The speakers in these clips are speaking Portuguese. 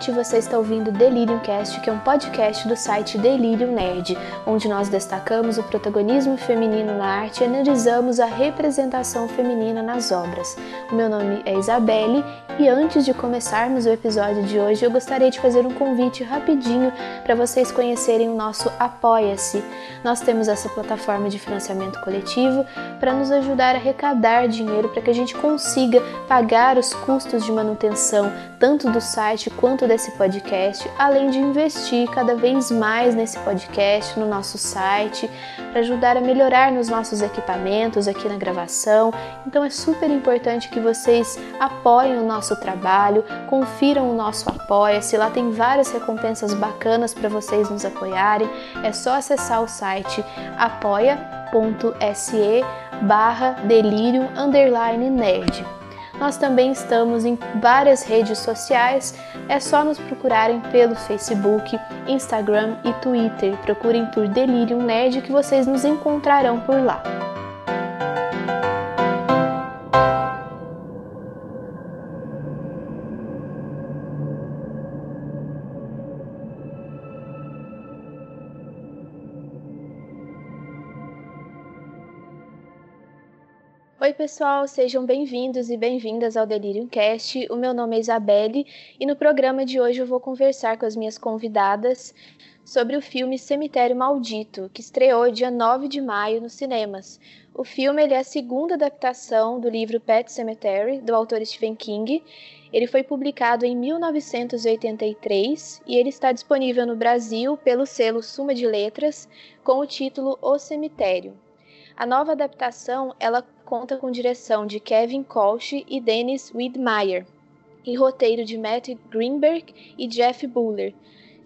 ouvinte, você está ouvindo Delirium Cast, que é um podcast do site Delirium Nerd, onde nós destacamos o protagonismo feminino na arte e analisamos a representação feminina nas obras. O meu nome é Isabelle e antes de começarmos o episódio de hoje, eu gostaria de fazer um convite rapidinho para vocês conhecerem o nosso Apoia-se. Nós temos essa plataforma de financiamento coletivo para nos ajudar a arrecadar dinheiro para que a gente consiga pagar os custos de manutenção tanto do site quanto desse podcast, além de investir cada vez mais nesse podcast, no nosso site, para ajudar a melhorar nos nossos equipamentos aqui na gravação. Então é super importante que vocês apoiem o nosso trabalho, confiram o nosso apoia-se, lá tem várias recompensas bacanas para vocês nos apoiarem. É só acessar o site apoia.se barra delírio underline nerd. Nós também estamos em várias redes sociais, é só nos procurarem pelo Facebook, Instagram e Twitter. Procurem por Delirium Nerd que vocês nos encontrarão por lá. Oi, pessoal, sejam bem-vindos e bem-vindas ao Delirium Cast. O meu nome é Isabelle e no programa de hoje eu vou conversar com as minhas convidadas sobre o filme Cemitério Maldito, que estreou dia 9 de maio nos cinemas. O filme é a segunda adaptação do livro Pet Cemetery, do autor Stephen King. Ele foi publicado em 1983 e ele está disponível no Brasil pelo selo Suma de Letras com o título O Cemitério. A nova adaptação ela conta com direção de Kevin Kolsch e Dennis Widmeyer, e roteiro de Matt Greenberg e Jeff Buller.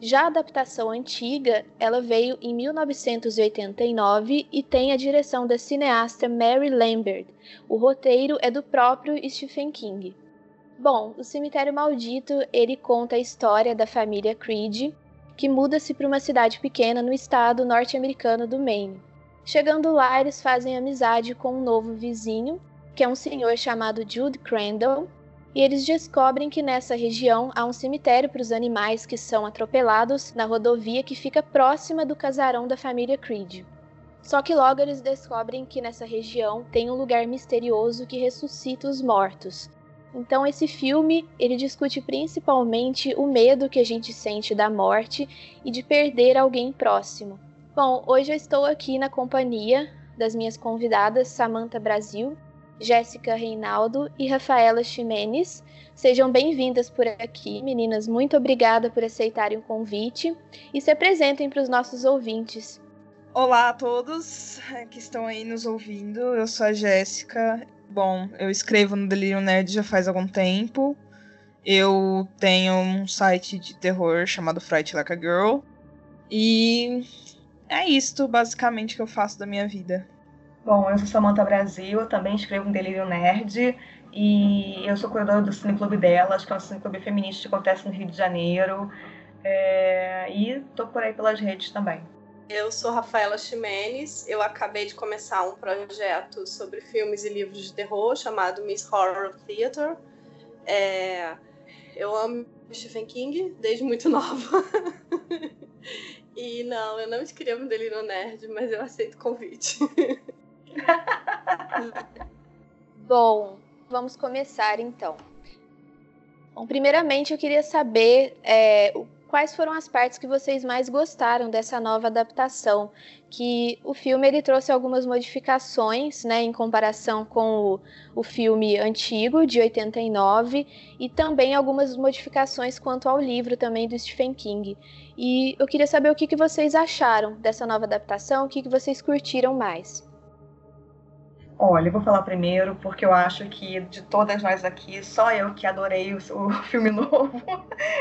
Já a adaptação antiga, ela veio em 1989 e tem a direção da cineasta Mary Lambert. O roteiro é do próprio Stephen King. Bom, o Cemitério Maldito, ele conta a história da família Creed, que muda-se para uma cidade pequena no estado norte-americano do Maine. Chegando lá, eles fazem amizade com um novo vizinho, que é um senhor chamado Jude Crandall, e eles descobrem que nessa região há um cemitério para os animais que são atropelados na rodovia que fica próxima do casarão da família Creed. Só que logo eles descobrem que nessa região tem um lugar misterioso que ressuscita os mortos. Então esse filme, ele discute principalmente o medo que a gente sente da morte e de perder alguém próximo. Bom, hoje eu estou aqui na companhia das minhas convidadas Samantha Brasil, Jéssica Reinaldo e Rafaela Ximenes. Sejam bem-vindas por aqui, meninas. Muito obrigada por aceitarem o convite e se apresentem para os nossos ouvintes. Olá a todos que estão aí nos ouvindo. Eu sou a Jéssica. Bom, eu escrevo no Delirium Nerd já faz algum tempo. Eu tenho um site de terror chamado Fright Like a Girl. E é isto basicamente que eu faço da minha vida. Bom, eu sou Samanta Brasil, eu também escrevo um Delírio Nerd e eu sou curadora do Cineclube Delas, que é um cineclube feminista que acontece no Rio de Janeiro. É... e tô por aí pelas redes também. Eu sou Rafaela Ximenes, eu acabei de começar um projeto sobre filmes e livros de terror chamado Miss Horror Theater. É... eu amo Stephen King desde muito nova. E não, eu não escrevo um Delírio Nerd, mas eu aceito o convite. Bom, vamos começar então. Bom, primeiramente eu queria saber é, quais foram as partes que vocês mais gostaram dessa nova adaptação, que o filme ele trouxe algumas modificações, né, em comparação com o, o filme antigo de 89 e também algumas modificações quanto ao livro também do Stephen King. E eu queria saber o que, que vocês acharam dessa nova adaptação, o que, que vocês curtiram mais. Olha, eu vou falar primeiro porque eu acho que de todas nós aqui, só eu que adorei o, o filme novo.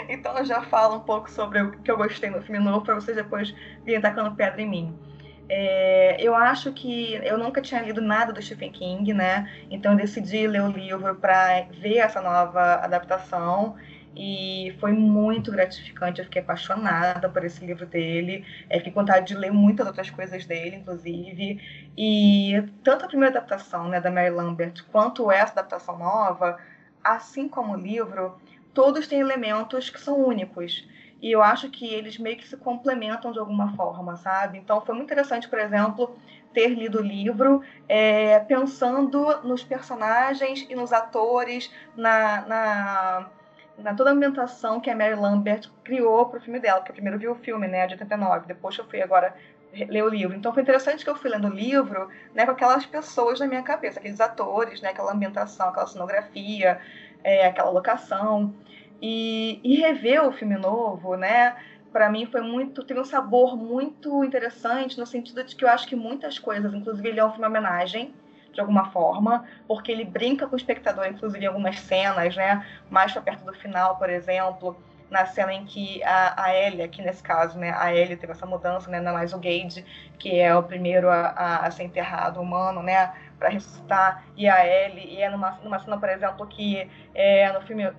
então eu já falo um pouco sobre o que eu gostei no filme novo para vocês depois virem tacando pedra em mim. É, eu acho que eu nunca tinha lido nada do Stephen King, né? Então eu decidi ler o livro para ver essa nova adaptação e foi muito gratificante. Eu fiquei apaixonada por esse livro dele. É, fiquei com vontade de ler muitas outras coisas dele, inclusive. E tanto a primeira adaptação né, da Mary Lambert quanto essa adaptação nova, assim como o livro, todos têm elementos que são únicos. E eu acho que eles meio que se complementam de alguma forma, sabe? Então foi muito interessante, por exemplo, ter lido o livro é, pensando nos personagens e nos atores, na, na, na, toda a ambientação que a Mary Lambert criou para o filme dela, porque eu primeiro vi o filme, né, de 89, depois eu fui agora ler o livro. Então foi interessante que eu fui lendo o livro, né, com aquelas pessoas na minha cabeça, aqueles atores, né, aquela ambientação, aquela cenografia, é, aquela locação. E, e rever o filme novo, né? Para mim foi muito, teve um sabor muito interessante no sentido de que eu acho que muitas coisas, inclusive ele é um filme homenagem de alguma forma, porque ele brinca com o espectador, inclusive em algumas cenas, né? Mais para perto do final, por exemplo, na cena em que a, a Ellie, aqui nesse caso, né? A Ellie teve essa mudança, né? É mais o Gage, que é o primeiro a, a, a ser enterrado humano, né? Para ressuscitar, e a Ellie, e é numa, numa cena, por exemplo, que é no filme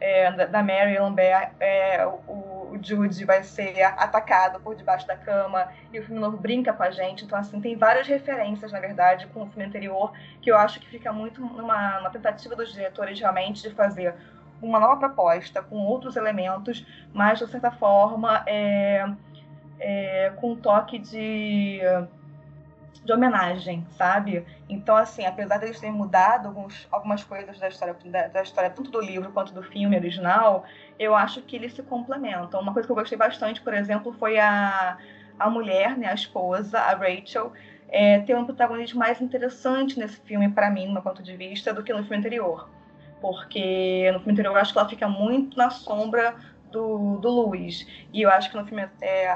é, da Mary Lambert, é, o, o Jude vai ser atacado por debaixo da cama e o filme novo brinca com a gente. Então, assim, tem várias referências, na verdade, com o filme anterior, que eu acho que fica muito numa, numa tentativa dos diretores realmente de fazer uma nova proposta com outros elementos, mas de certa forma é, é, com um toque de de homenagem, sabe? Então, assim, apesar de eles terem mudado alguns, algumas coisas da história, da, da, história, tanto do livro quanto do filme original, eu acho que eles se complementam. Uma coisa que eu gostei bastante, por exemplo, foi a, a mulher, né, a esposa, a Rachel, é, ter um protagonismo mais interessante nesse filme, para mim, no meu ponto de vista, do que no filme anterior. Porque no filme anterior eu acho que ela fica muito na sombra do, do Luiz. E eu acho que no filme é,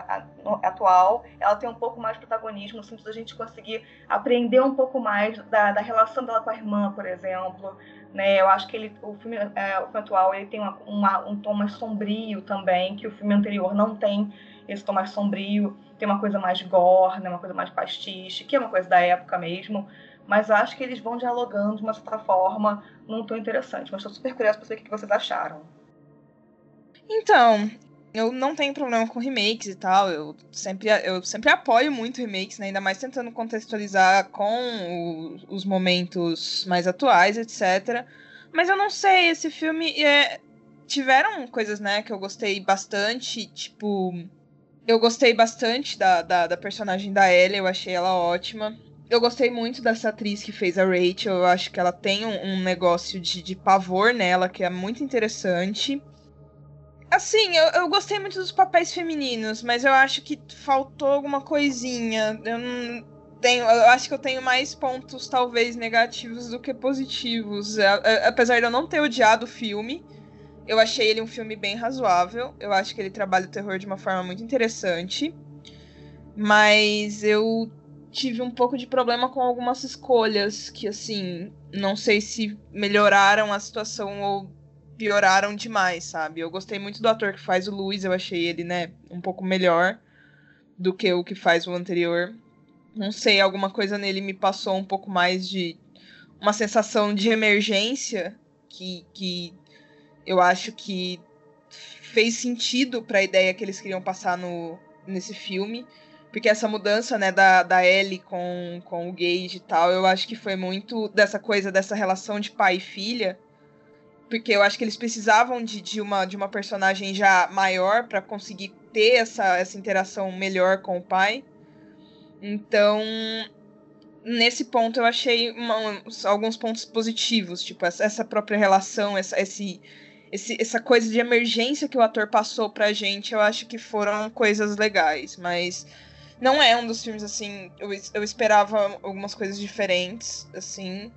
atual ela tem um pouco mais de protagonismo, no sentido de a gente conseguir aprender um pouco mais da, da relação dela com a irmã, por exemplo. Né? Eu acho que ele, o, filme, é, o filme atual ele tem uma, uma, um tom mais sombrio também, que o filme anterior não tem esse tom mais sombrio. Tem uma coisa mais gore, né? uma coisa mais pastiche, que é uma coisa da época mesmo. Mas acho que eles vão dialogando de uma certa forma num tom interessante. Mas estou super curiosa para saber o que vocês acharam. Então, eu não tenho problema com remakes e tal. Eu sempre, eu sempre apoio muito remakes, né? ainda mais tentando contextualizar com o, os momentos mais atuais, etc. Mas eu não sei, esse filme é, tiveram coisas, né, que eu gostei bastante, tipo. Eu gostei bastante da, da, da personagem da Ellie, eu achei ela ótima. Eu gostei muito dessa atriz que fez a Rachel, eu acho que ela tem um, um negócio de, de pavor nela que é muito interessante. Assim, eu, eu gostei muito dos papéis femininos, mas eu acho que faltou alguma coisinha. Eu não tenho. Eu acho que eu tenho mais pontos, talvez, negativos do que positivos. Apesar de eu não ter odiado o filme, eu achei ele um filme bem razoável. Eu acho que ele trabalha o terror de uma forma muito interessante. Mas eu tive um pouco de problema com algumas escolhas que, assim, não sei se melhoraram a situação ou pioraram demais, sabe? Eu gostei muito do ator que faz o Luiz, eu achei ele, né, um pouco melhor do que o que faz o anterior. Não sei, alguma coisa nele me passou um pouco mais de uma sensação de emergência que, que eu acho que fez sentido para a ideia que eles queriam passar no, nesse filme. Porque essa mudança, né, da, da Ellie com, com o Gage e tal, eu acho que foi muito dessa coisa, dessa relação de pai e filha, porque eu acho que eles precisavam de, de, uma, de uma personagem já maior para conseguir ter essa, essa interação melhor com o pai. Então, nesse ponto eu achei uma, alguns pontos positivos, tipo essa, essa própria relação, essa, esse, esse, essa coisa de emergência que o ator passou pra gente, eu acho que foram coisas legais, mas não é um dos filmes assim, eu, eu esperava algumas coisas diferentes, assim.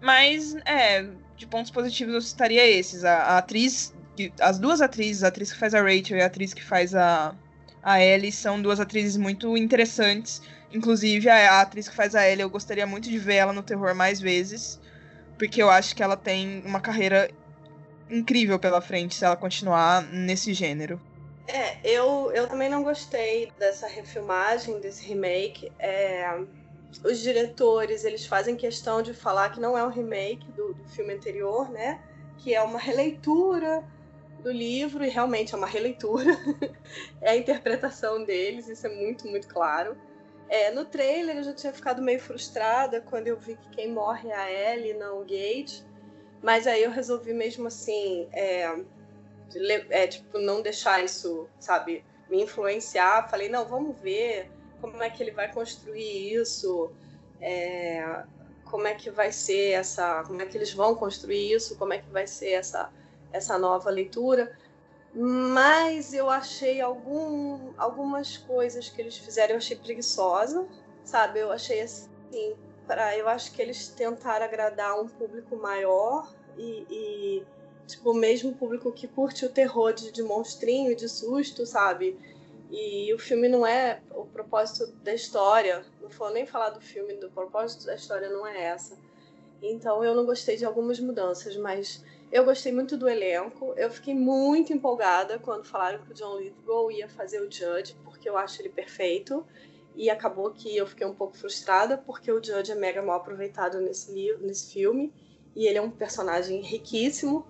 Mas, é, de pontos positivos eu citaria esses. A, a atriz, as duas atrizes, a atriz que faz a Rachel e a atriz que faz a, a Ellie, são duas atrizes muito interessantes. Inclusive, a, a atriz que faz a Ellie, eu gostaria muito de ver ela no terror mais vezes. Porque eu acho que ela tem uma carreira incrível pela frente se ela continuar nesse gênero. É, eu, eu também não gostei dessa refilmagem, desse remake. É, os diretores eles fazem questão de falar que não é um remake do, do filme anterior, né? Que é uma releitura do livro e realmente é uma releitura. é a interpretação deles, isso é muito, muito claro. É, no trailer eu já tinha ficado meio frustrada quando eu vi que quem morre é a Ellie, não o Gage. Mas aí eu resolvi mesmo assim, é, é, tipo, não deixar isso, sabe, me influenciar. Falei, não, vamos ver como é que ele vai construir isso, é, como é que vai ser essa, como é que eles vão construir isso, como é que vai ser essa, essa nova leitura. Mas eu achei algum, algumas coisas que eles fizeram, eu achei preguiçosa, sabe? Eu achei assim, para eu acho que eles tentaram agradar um público maior e, e tipo, mesmo público que curte o terror de, de monstrinho de susto, sabe? E o filme não é o propósito da história, não vou nem falar do filme, do propósito da história não é essa. Então eu não gostei de algumas mudanças, mas eu gostei muito do elenco. Eu fiquei muito empolgada quando falaram que o John Lithgow ia fazer o Judge, porque eu acho ele perfeito. E acabou que eu fiquei um pouco frustrada, porque o Judge é mega mal aproveitado nesse, livro, nesse filme. E ele é um personagem riquíssimo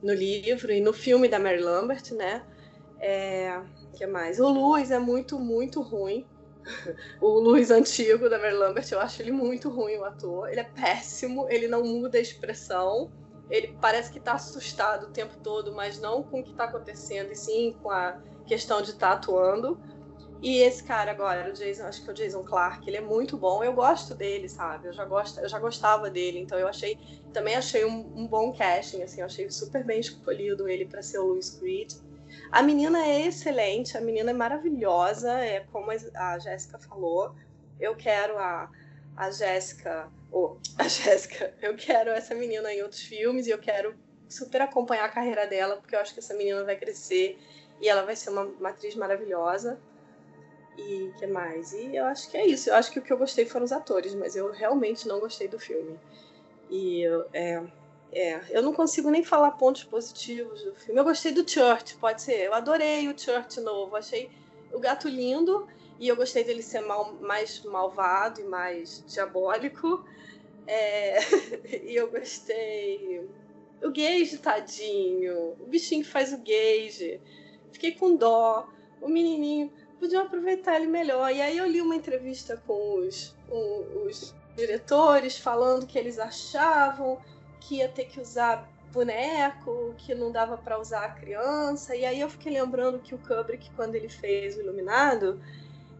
no livro e no filme da Mary Lambert, né? É, que mais? O Luiz é muito, muito ruim. o Luiz antigo da Mary Lambert, eu acho ele muito ruim, o ator. Ele é péssimo, ele não muda a expressão. Ele parece que está assustado o tempo todo, mas não com o que está acontecendo, e sim com a questão de estar tá atuando. E esse cara agora, o Jason, acho que é o Jason Clark, ele é muito bom. Eu gosto dele, sabe? Eu já, gosto, eu já gostava dele, então eu achei, também achei um, um bom casting, assim, eu achei super bem escolhido ele para ser o Louis Creed. A menina é excelente, a menina é maravilhosa, é como a Jéssica falou. Eu quero a, a Jéssica, ou oh, a Jéssica, eu quero essa menina em outros filmes e eu quero super acompanhar a carreira dela, porque eu acho que essa menina vai crescer e ela vai ser uma, uma atriz maravilhosa. E que mais? E eu acho que é isso. Eu acho que o que eu gostei foram os atores, mas eu realmente não gostei do filme. E é, é, eu não consigo nem falar pontos positivos do filme. Eu gostei do Church, pode ser. Eu adorei o Church novo. Achei o gato lindo e eu gostei dele ser mal, mais malvado e mais diabólico. É, e eu gostei. O Gage, tadinho. O bichinho que faz o Gage. Fiquei com dó. O menininho. Podiam aproveitar ele melhor. E aí eu li uma entrevista com os, com os diretores falando que eles achavam que ia ter que usar boneco, que não dava para usar a criança. E aí eu fiquei lembrando que o Kubrick, quando ele fez o Iluminado,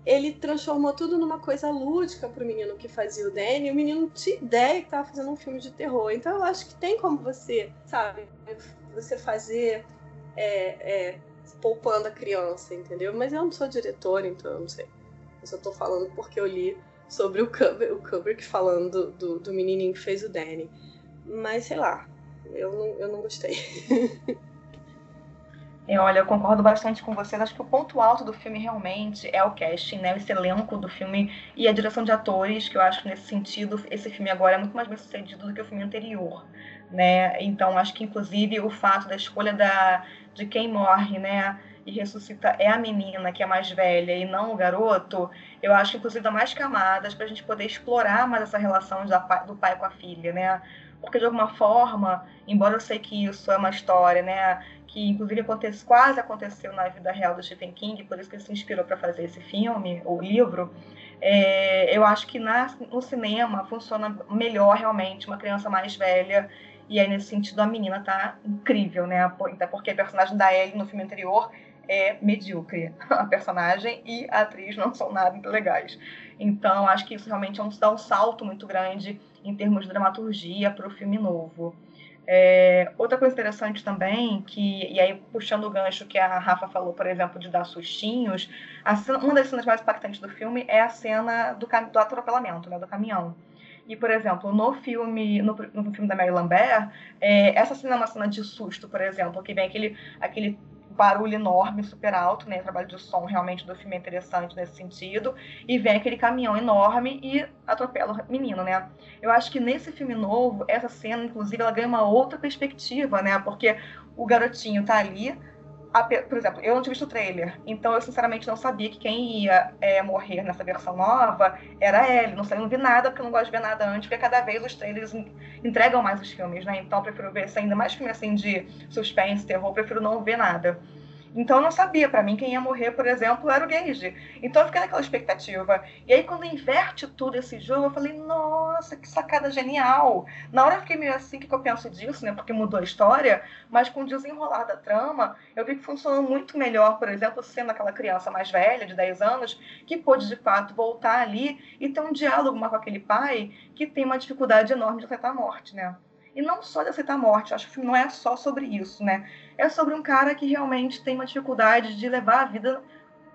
ele transformou tudo numa coisa lúdica para o menino que fazia o Danny. O menino não tinha ideia que estava fazendo um filme de terror. Então eu acho que tem como você, sabe, você fazer é, é, poupando a criança, entendeu? Mas eu não sou diretora, então eu não sei. Eu só estou falando porque eu li sobre o Kubrick, o Kubrick falando do, do, do menininho que fez o Danny. Mas sei lá, eu não, eu não gostei. Olha, eu concordo bastante com vocês. Acho que o ponto alto do filme realmente é o casting, né? Esse elenco do filme e a direção de atores, que eu acho que nesse sentido, esse filme agora é muito mais bem sucedido do que o filme anterior, né? Então, acho que inclusive o fato da escolha da, de quem morre, né? E ressuscita é a menina que é mais velha e não o garoto, eu acho que inclusive dá mais camadas para a gente poder explorar mais essa relação do pai com a filha, né? Porque de alguma forma, embora eu sei que isso é uma história, né, que inclusive acontece, quase aconteceu na vida real do Stephen King, por isso que ele se inspirou para fazer esse filme, o livro, é, eu acho que na, no cinema funciona melhor realmente uma criança mais velha e aí nesse sentido a menina tá incrível, né, até porque a personagem da Ellie no filme anterior é medíocre. A personagem e a atriz não são nada legais. Então, acho que isso realmente é um, dá um salto muito grande em termos de dramaturgia para o filme novo. É, outra coisa interessante também, que, e aí puxando o gancho que a Rafa falou, por exemplo, de dar sustinhos, cena, uma das cenas mais impactantes do filme é a cena do, do atropelamento, né, do caminhão. E, por exemplo, no filme, no, no filme da Mary Lambert, é, essa cena é uma cena de susto, por exemplo, que vem aquele, aquele barulho enorme, super alto, né? O trabalho de som realmente do filme é interessante nesse sentido. E vem aquele caminhão enorme e atropela o menino, né? Eu acho que nesse filme novo, essa cena, inclusive, ela ganha uma outra perspectiva, né? Porque o garotinho tá ali, por exemplo, eu não tinha visto o trailer, então eu sinceramente não sabia que quem ia é, morrer nessa versão nova era ele. Não sei, não vi nada, porque eu não gosto de ver nada antes, porque cada vez os trailers entregam mais os filmes, né? Então eu prefiro ver, se ainda mais filme assim de suspense, terror, eu prefiro não ver nada. Então eu não sabia, para mim quem ia morrer, por exemplo, era o Gage. Então eu fiquei naquela expectativa. E aí quando inverte tudo esse jogo, eu falei, nossa, que sacada genial. Na hora eu fiquei meio assim, o que eu penso disso, né? Porque mudou a história, mas com o desenrolar da trama, eu vi que funcionou muito melhor, por exemplo, sendo aquela criança mais velha, de 10 anos, que pôde de fato voltar ali e ter um diálogo com aquele pai que tem uma dificuldade enorme de aceitar a morte, né? E não só de aceitar a morte, acho que não é só sobre isso, né? É sobre um cara que realmente tem uma dificuldade de levar a vida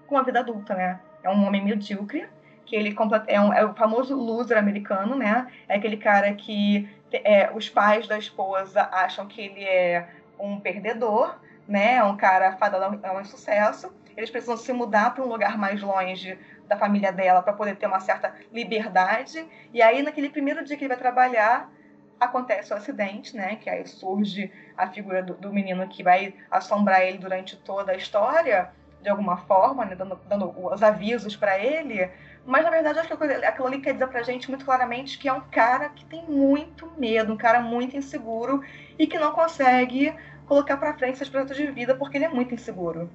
com a vida adulta, né? É um homem medíocre, que ele é, um, é o famoso loser americano, né? É aquele cara que é, os pais da esposa acham que ele é um perdedor, né? É um cara fadado a um sucesso. Eles precisam se mudar para um lugar mais longe da família dela para poder ter uma certa liberdade. E aí, naquele primeiro dia que ele vai trabalhar, acontece o acidente, né? Que aí surge a figura do, do menino que vai assombrar ele durante toda a história, de alguma forma, né? dando, dando os avisos para ele. Mas na verdade, acho que aquilo ali quer dizer pra gente muito claramente que é um cara que tem muito medo, um cara muito inseguro e que não consegue colocar para frente seus projetos de vida porque ele é muito inseguro.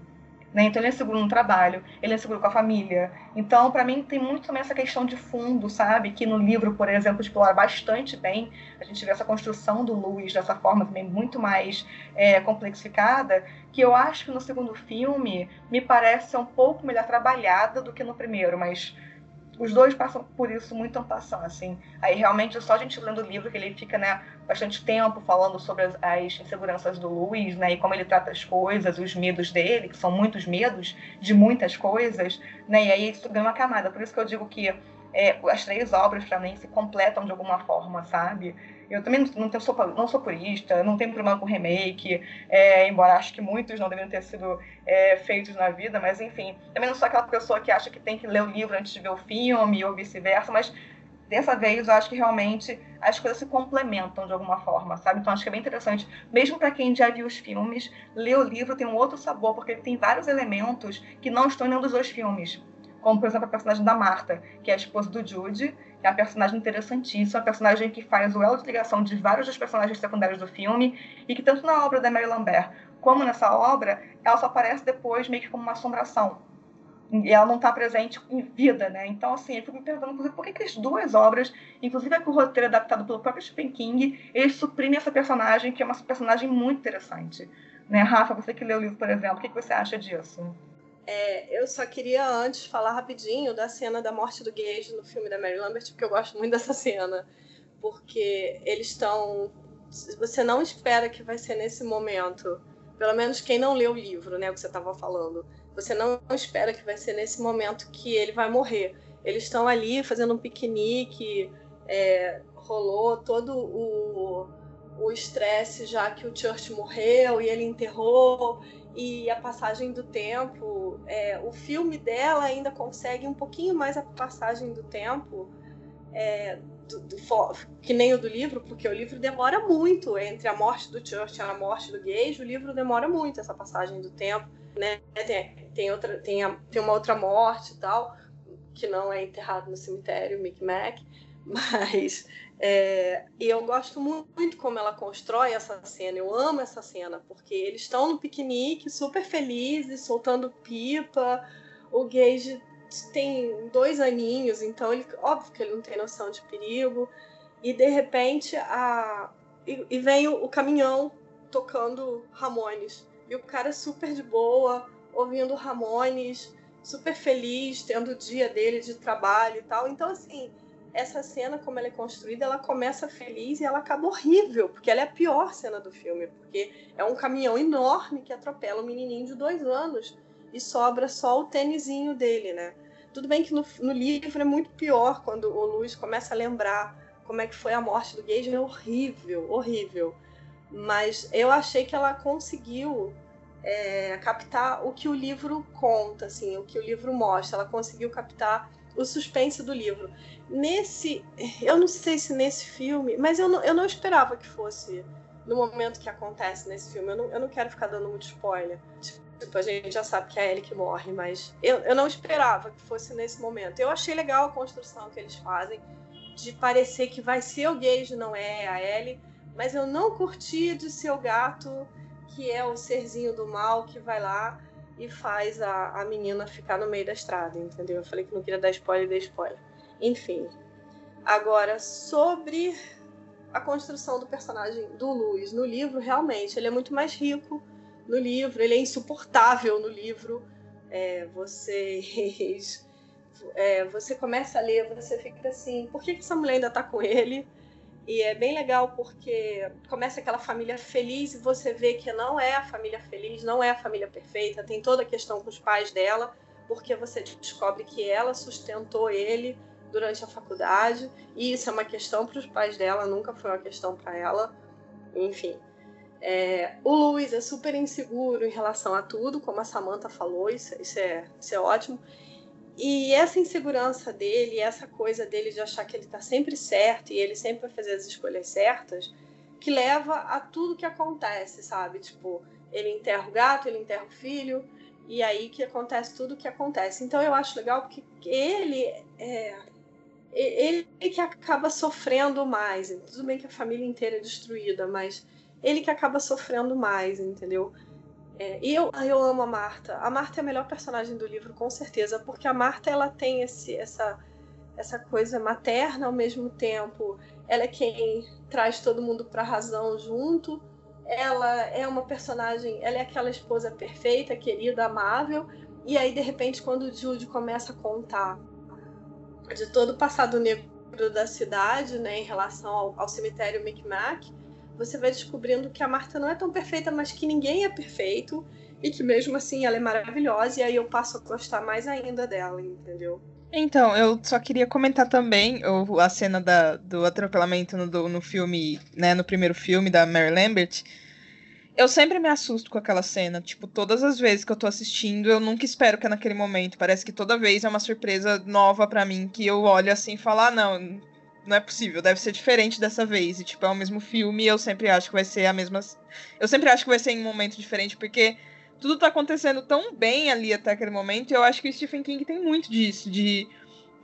Né? Então ele é seguro no trabalho, ele é seguro com a família. Então, para mim, tem muito também essa questão de fundo, sabe? Que no livro, por exemplo, explora bastante bem. A gente vê essa construção do Luiz dessa forma também muito mais é, complexificada, que eu acho que no segundo filme me parece um pouco melhor trabalhada do que no primeiro, mas os dois passam por isso muito passando, assim. Aí realmente só a gente lendo o livro que ele fica, né, bastante tempo falando sobre as, as, inseguranças do Luiz, né, e como ele trata as coisas, os medos dele, que são muitos medos de muitas coisas, né, e aí isso ganha uma camada. Por isso que eu digo que é, as três obras para mim se completam de alguma forma, sabe? Eu também não, tenho, sou, não sou purista, não tenho problema com remake, é, embora acho que muitos não deveriam ter sido é, feitos na vida, mas enfim. Também não sou aquela pessoa que acha que tem que ler o livro antes de ver o filme ou vice-versa, mas dessa vez eu acho que realmente as coisas se complementam de alguma forma, sabe? Então acho que é bem interessante, mesmo para quem já viu os filmes, ler o livro tem um outro sabor, porque ele tem vários elementos que não estão em nenhum dos dois filmes. Como, por exemplo, a personagem da Marta, que é a esposa do Jude, que é uma personagem interessantíssima, uma personagem que faz o elo de ligação de vários dos personagens secundários do filme, e que tanto na obra da Mary Lambert como nessa obra, ela só aparece depois meio que como uma assombração. E ela não está presente em vida, né? Então, assim, eu fico me perguntando, inclusive, por que, que as duas obras, inclusive a que o roteiro é adaptado pelo próprio Stephen King, eles suprimem essa personagem, que é uma personagem muito interessante. Né? Rafa, você que leu o livro, por exemplo, o que, que você acha disso? É, eu só queria antes falar rapidinho da cena da morte do Gage no filme da Mary Lambert, porque eu gosto muito dessa cena. Porque eles estão. Você não espera que vai ser nesse momento. Pelo menos quem não leu o livro, né? O que você estava falando. Você não espera que vai ser nesse momento que ele vai morrer. Eles estão ali fazendo um piquenique, é, rolou todo o o estresse já que o Church morreu e ele enterrou e a passagem do tempo, é, o filme dela ainda consegue um pouquinho mais a passagem do tempo, é, do, do, que nem o do livro, porque o livro demora muito entre a morte do Church e a morte do Gage, o livro demora muito essa passagem do tempo, né? Tem, tem outra, tem, a, tem uma outra morte e tal, que não é enterrado no cemitério, Micmac, mas é, eu gosto muito como ela constrói essa cena. Eu amo essa cena, porque eles estão no piquenique, super felizes, soltando pipa. O Gage tem dois aninhos, então ele, óbvio que ele não tem noção de perigo. E de repente a, e, e vem o, o caminhão tocando Ramones. E o cara super de boa, ouvindo Ramones, super feliz, tendo o dia dele de trabalho e tal. Então, assim, essa cena, como ela é construída, ela começa feliz e ela acaba horrível, porque ela é a pior cena do filme, porque é um caminhão enorme que atropela um menininho de dois anos e sobra só o tênisinho dele, né? Tudo bem que no, no livro é muito pior quando o Luiz começa a lembrar como é que foi a morte do Gage, é horrível, horrível. Mas eu achei que ela conseguiu é, captar o que o livro conta, assim, o que o livro mostra. Ela conseguiu captar o suspense do livro. Nesse, eu não sei se nesse filme, mas eu não, eu não esperava que fosse no momento que acontece nesse filme. Eu não, eu não quero ficar dando muito spoiler. Tipo, a gente já sabe que é ele que morre, mas eu, eu não esperava que fosse nesse momento. Eu achei legal a construção que eles fazem de parecer que vai ser o Gage, não é a Ellie, mas eu não curti de ser o gato que é o serzinho do mal que vai lá e faz a, a menina ficar no meio da estrada, entendeu? Eu falei que não queria dar spoiler, dei spoiler. Enfim. Agora, sobre a construção do personagem do Luiz no livro, realmente, ele é muito mais rico no livro, ele é insuportável no livro. É, vocês. É, você começa a ler, você fica assim, por que, que essa mulher ainda tá com ele? E é bem legal porque começa aquela família feliz e você vê que não é a família feliz, não é a família perfeita, tem toda a questão com os pais dela, porque você descobre que ela sustentou ele durante a faculdade, e isso é uma questão para os pais dela, nunca foi uma questão para ela. Enfim. É, o Luiz é super inseguro em relação a tudo, como a Samantha falou, isso, isso, é, isso é ótimo. E essa insegurança dele, essa coisa dele de achar que ele está sempre certo e ele sempre vai fazer as escolhas certas, que leva a tudo que acontece, sabe? Tipo, ele enterra o gato, ele enterra o filho, e aí que acontece tudo que acontece. Então eu acho legal porque ele é, ele que acaba sofrendo mais. Tudo bem que a família inteira é destruída, mas ele que acaba sofrendo mais, entendeu? É, e eu, eu amo a Marta. A Marta é a melhor personagem do livro, com certeza, porque a Marta ela tem esse, essa, essa coisa materna ao mesmo tempo. Ela é quem traz todo mundo para a razão junto. Ela é uma personagem, ela é aquela esposa perfeita, querida, amável. E aí, de repente, quando o Jude começa a contar de todo o passado negro da cidade, né, em relação ao, ao cemitério Micmac, você vai descobrindo que a Marta não é tão perfeita, mas que ninguém é perfeito e que mesmo assim ela é maravilhosa e aí eu passo a gostar mais ainda dela, entendeu? Então, eu só queria comentar também a cena da, do atropelamento no, do, no filme, né, no primeiro filme da Mary Lambert. Eu sempre me assusto com aquela cena. Tipo, todas as vezes que eu tô assistindo, eu nunca espero que é naquele momento. Parece que toda vez é uma surpresa nova para mim, que eu olho assim e falo, ah, não, não é possível, deve ser diferente dessa vez. E, tipo, é o mesmo filme e eu sempre acho que vai ser a mesma. Eu sempre acho que vai ser em um momento diferente, porque tudo tá acontecendo tão bem ali até aquele momento, e eu acho que o Stephen King tem muito disso, de.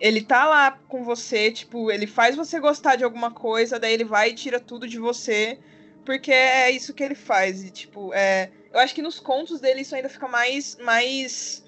Ele tá lá com você, tipo, ele faz você gostar de alguma coisa, daí ele vai e tira tudo de você, porque é isso que ele faz. E, tipo, é. Eu acho que nos contos dele isso ainda fica mais. mais...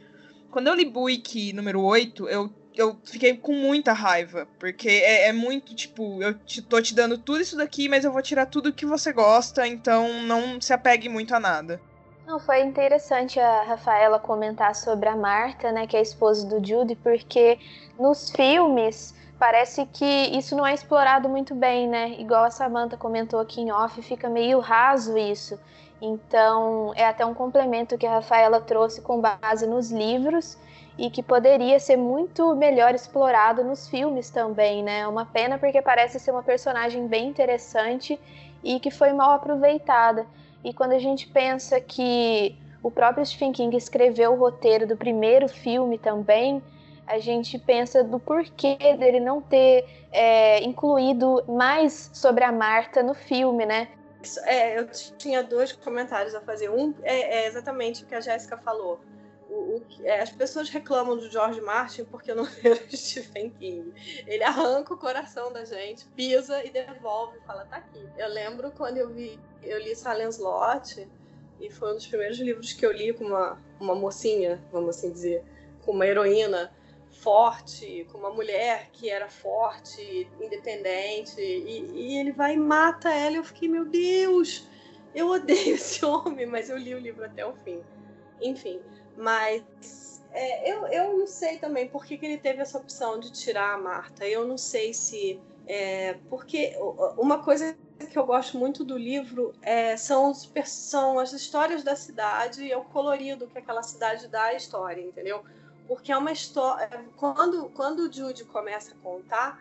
Quando eu li Buick número 8, eu eu fiquei com muita raiva, porque é, é, muito tipo, eu te, tô te dando tudo isso daqui, mas eu vou tirar tudo que você gosta, então não se apegue muito a nada. Não, foi interessante a Rafaela comentar sobre a Marta, né, que é a esposa do Judy, porque nos filmes parece que isso não é explorado muito bem, né? Igual a Samantha comentou aqui em off, fica meio raso isso. Então, é até um complemento que a Rafaela trouxe com base nos livros e que poderia ser muito melhor explorado nos filmes também, né? Uma pena porque parece ser uma personagem bem interessante e que foi mal aproveitada. E quando a gente pensa que o próprio Stephen King escreveu o roteiro do primeiro filme também, a gente pensa do porquê dele não ter é, incluído mais sobre a Marta no filme, né? É, eu tinha dois comentários a fazer. Um é, é exatamente o que a Jéssica falou o, é, as pessoas reclamam do George Martin porque não leram Stephen King. Ele arranca o coração da gente, pisa e devolve, fala, tá aqui. Eu lembro quando eu vi, eu li Silence Lot, e foi um dos primeiros livros que eu li com uma, uma mocinha, vamos assim dizer, com uma heroína forte, com uma mulher que era forte, independente, e, e ele vai e mata ela. Eu fiquei, meu Deus, eu odeio esse homem, mas eu li o livro até o fim. Enfim, mas é, eu, eu não sei também por que, que ele teve essa opção de tirar a Marta. Eu não sei se. É, porque uma coisa que eu gosto muito do livro é, são, os, são as histórias da cidade e é o colorido que aquela cidade dá à história, entendeu? Porque é uma história. Quando, quando o Jude começa a contar,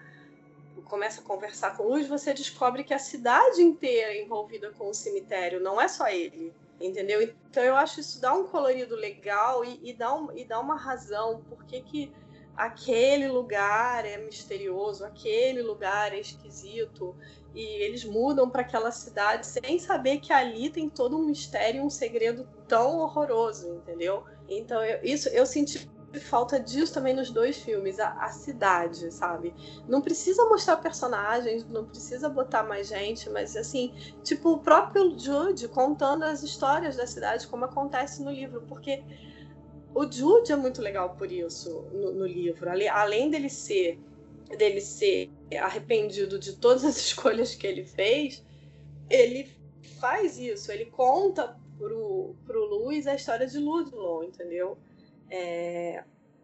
começa a conversar com Luz, você descobre que a cidade inteira é envolvida com o cemitério, não é só ele entendeu? Então eu acho isso dá um colorido legal e, e, dá, um, e dá uma razão por que, que aquele lugar é misterioso, aquele lugar é esquisito e eles mudam para aquela cidade sem saber que ali tem todo um mistério, um segredo tão horroroso, entendeu? Então eu, isso eu senti falta disso também nos dois filmes, a, a, cidade, sabe? Não precisa mostrar personagens, não precisa botar mais gente, mas assim, tipo o próprio Jude contando as histórias da cidade, como acontece no livro, porque o Jude é muito legal por isso no, no livro. Além dele ser dele ser arrependido de todas as escolhas que ele fez, ele faz isso, ele conta pro, pro Luiz a história de Ludlow, entendeu? É,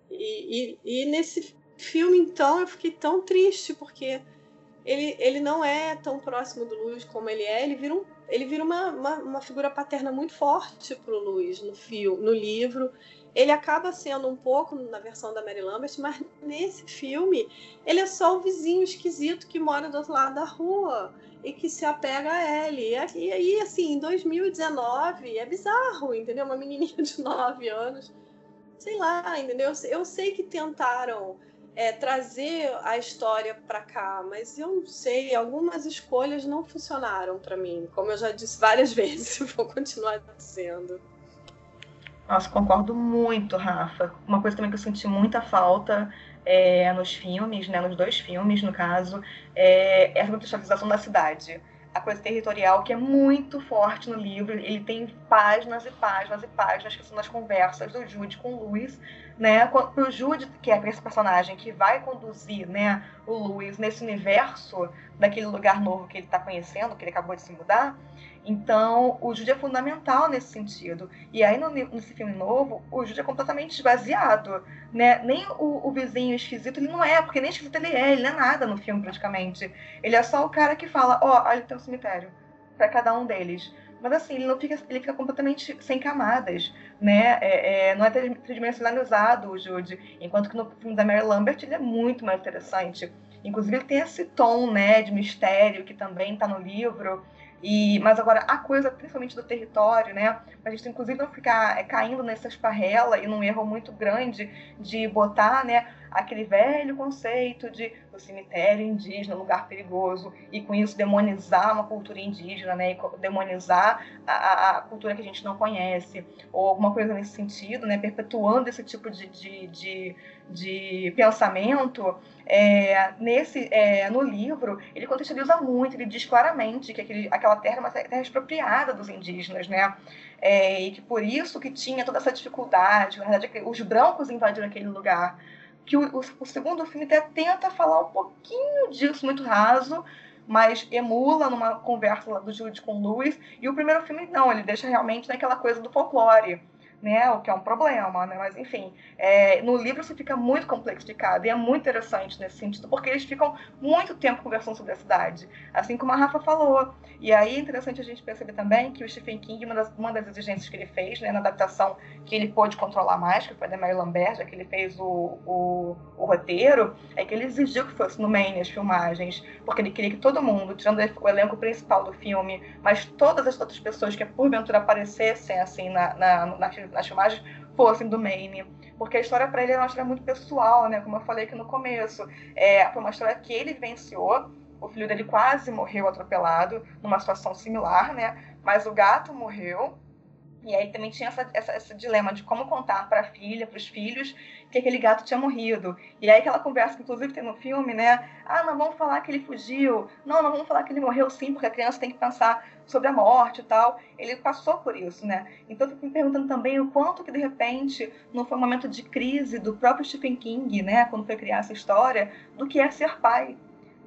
e, e, e, nesse filme, então, eu fiquei tão triste, porque ele, ele não é tão próximo do Luiz como ele é, ele vira, um, ele vira uma, uma, uma figura paterna muito forte pro Luiz no, filme, no livro. Ele acaba sendo um pouco na versão da Mary Lambert, mas nesse filme ele é só o vizinho esquisito que mora do outro lado da rua e que se apega a ele. E aí, assim, em 2019 é bizarro, entendeu? Uma menininha de 9 anos, sei lá, entendeu? Eu sei que tentaram é, trazer a história para cá, mas eu não sei, algumas escolhas não funcionaram para mim, como eu já disse várias vezes, vou continuar dizendo. Nossa, concordo muito, Rafa. Uma coisa também que eu senti muita falta é, nos filmes, né, nos dois filmes, no caso, é essa contextualização da cidade. A coisa territorial, que é muito forte no livro, ele tem páginas e páginas e páginas que são das conversas do Jude com o Luiz, né? O Jude, que é esse personagem que vai conduzir né, o Luiz nesse universo daquele lugar novo que ele está conhecendo, que ele acabou de se mudar, então, o Jude é fundamental nesse sentido. E aí, no, nesse filme novo, o Jude é completamente esvaziado. Né? Nem o, o, vizinho esquisito ele não é, porque nem esquisito ele é, ele não é nada no filme praticamente. Ele é só o cara que fala: Ó, oh, olha, tem um cemitério para cada um deles. Mas assim, ele não fica, ele fica completamente sem camadas, né? É, é, não é tridimensionalizado o Jude. Enquanto que no filme da Mary Lambert ele é muito mais interessante. Inclusive ele tem esse tom, né, de mistério que também está no livro. E, mas agora, a coisa, principalmente do território, né? A gente inclusive não ficar é, caindo nessa esparrela e num erro muito grande de botar, né? Aquele velho conceito de o cemitério indígena, lugar perigoso, e com isso demonizar uma cultura indígena, né? E demonizar a, a cultura que a gente não conhece, ou alguma coisa nesse sentido, né? Perpetuando esse tipo de, de, de, de pensamento é, nesse, é, no livro, ele contextualiza muito, ele diz claramente que aquele, aquela terra é uma terra expropriada dos indígenas, né? É, e que por isso que tinha toda essa dificuldade, na verdade, os brancos invadiram aquele lugar. Que o, o, o segundo filme até tenta falar um pouquinho disso, muito raso, mas emula numa conversa do Jude com o Lewis, e o primeiro filme não, ele deixa realmente naquela coisa do folclore né? O que é um problema, né? Mas enfim, é, no livro isso fica muito complexificado e é muito interessante nesse sentido, porque eles ficam muito tempo conversando sobre a cidade, assim como a Rafa falou. E aí é interessante a gente perceber também que o Stephen King, uma das, uma das exigências que ele fez, né, na adaptação que ele pôde controlar mais, que foi da Mary Lambert, já que ele fez o, o, o roteiro, é que ele exigiu que fosse no Maine as filmagens, porque ele queria que todo mundo, tirando o elenco principal do filme, mas todas as outras pessoas que porventura aparecessem assim na, na, na nas filmagens fossem do Maine. Porque a história para ele era uma história muito pessoal, né? Como eu falei aqui no começo. É, foi uma história que ele vivenciou. O filho dele quase morreu atropelado numa situação similar, né? Mas o gato morreu e aí também tinha essa, essa, esse dilema de como contar para a filha, para os filhos, que aquele gato tinha morrido. E aí aquela conversa que inclusive tem no filme, né? Ah, não vamos falar que ele fugiu. Não, não vamos falar que ele morreu sim, porque a criança tem que pensar sobre a morte e tal. Ele passou por isso, né? Então eu fico me perguntando também o quanto que de repente não foi um momento de crise do próprio Stephen King, né? Quando foi criar essa história, do que é ser pai,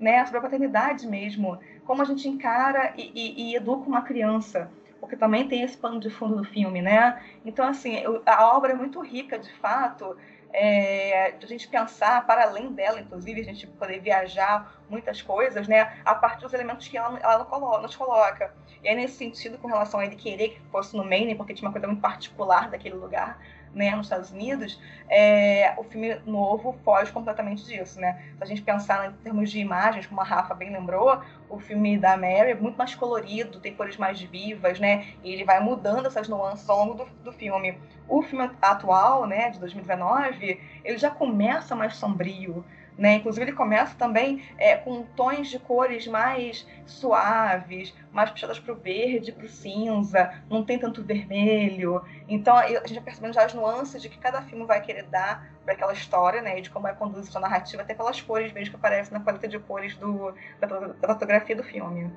né? Sobre a paternidade mesmo. Como a gente encara e, e, e educa uma criança porque também tem esse pano de fundo do filme, né? Então, assim, a obra é muito rica, de fato, é, de a gente pensar para além dela, inclusive, a gente poder viajar muitas coisas, né? A partir dos elementos que ela, ela nos coloca. E aí, nesse sentido, com relação a ele querer que fosse no Maine, porque tinha uma coisa muito particular daquele lugar, né, nos Estados Unidos, é, o filme novo foge completamente disso, né? Se a gente pensar em termos de imagens, como a Rafa bem lembrou, o filme da Mary é muito mais colorido, tem cores mais vivas, né? E ele vai mudando essas nuances ao longo do, do filme. O filme atual, né, de 2019, ele já começa mais sombrio, né? Inclusive, ele começa também é, com tons de cores mais suaves, mais puxadas para o verde, para o cinza, não tem tanto vermelho. Então, a gente vai percebendo já as nuances de que cada filme vai querer dar para aquela história, né? E de como vai conduzir sua narrativa, até pelas cores mesmo que aparecem na paleta de cores do, da, da fotografia do filme.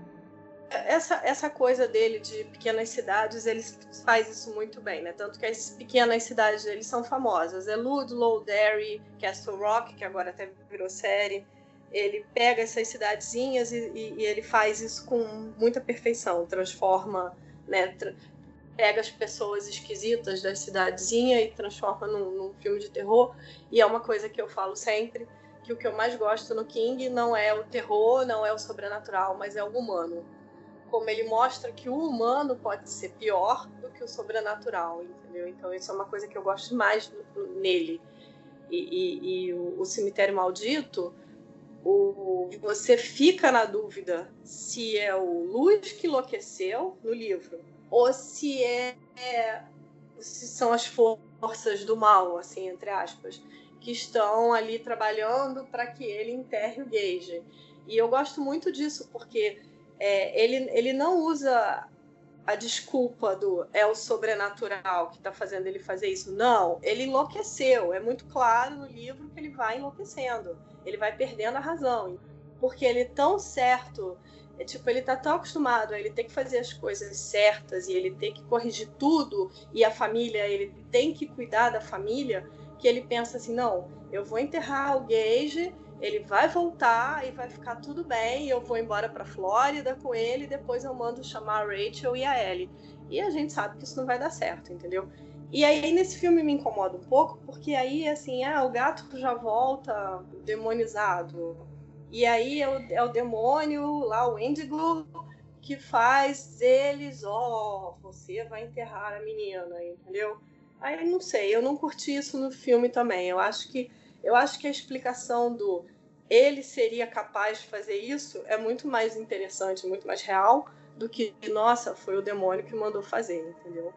essa, essa coisa dele de pequenas cidades, ele faz isso muito bem, né? Tanto que as pequenas cidades dele são famosas. É Ludlow, Derry, Castle Rock, que agora até virou série. Ele pega essas cidadezinhas e, e, e ele faz isso com muita perfeição. Transforma, né? Tra pega as pessoas esquisitas da cidadezinha e transforma num, num filme de terror. E é uma coisa que eu falo sempre, que o que eu mais gosto no King não é o terror, não é o sobrenatural, mas é o humano como ele mostra que o humano pode ser pior do que o sobrenatural, entendeu? Então isso é uma coisa que eu gosto mais nele. E, e, e o, o, cemitério maldito, o, você fica na dúvida se é o Luz que enlouqueceu no livro ou se é, é se são as forças do mal, assim entre aspas, que estão ali trabalhando para que ele enterre o Gage. E eu gosto muito disso porque é, ele, ele não usa a desculpa do é o sobrenatural que está fazendo ele fazer isso. Não, ele enlouqueceu. É muito claro no livro que ele vai enlouquecendo. Ele vai perdendo a razão. Porque ele é tão certo. É tipo, ele tá tão acostumado a ele ter que fazer as coisas certas e ele ter que corrigir tudo e a família, ele tem que cuidar da família, que ele pensa assim, não, eu vou enterrar o Gage ele vai voltar e vai ficar tudo bem. Eu vou embora para Flórida com ele e depois eu mando chamar a Rachel e a Ellie. E a gente sabe que isso não vai dar certo, entendeu? E aí nesse filme me incomoda um pouco, porque aí assim, ah, o gato já volta demonizado. E aí é o, é o demônio lá, o Indigo, que faz eles, ó, oh, você vai enterrar a menina, entendeu? Aí não sei, eu não curti isso no filme também. Eu acho que eu acho que a explicação do ele seria capaz de fazer isso é muito mais interessante, muito mais real do que, nossa, foi o demônio que mandou fazer, entendeu?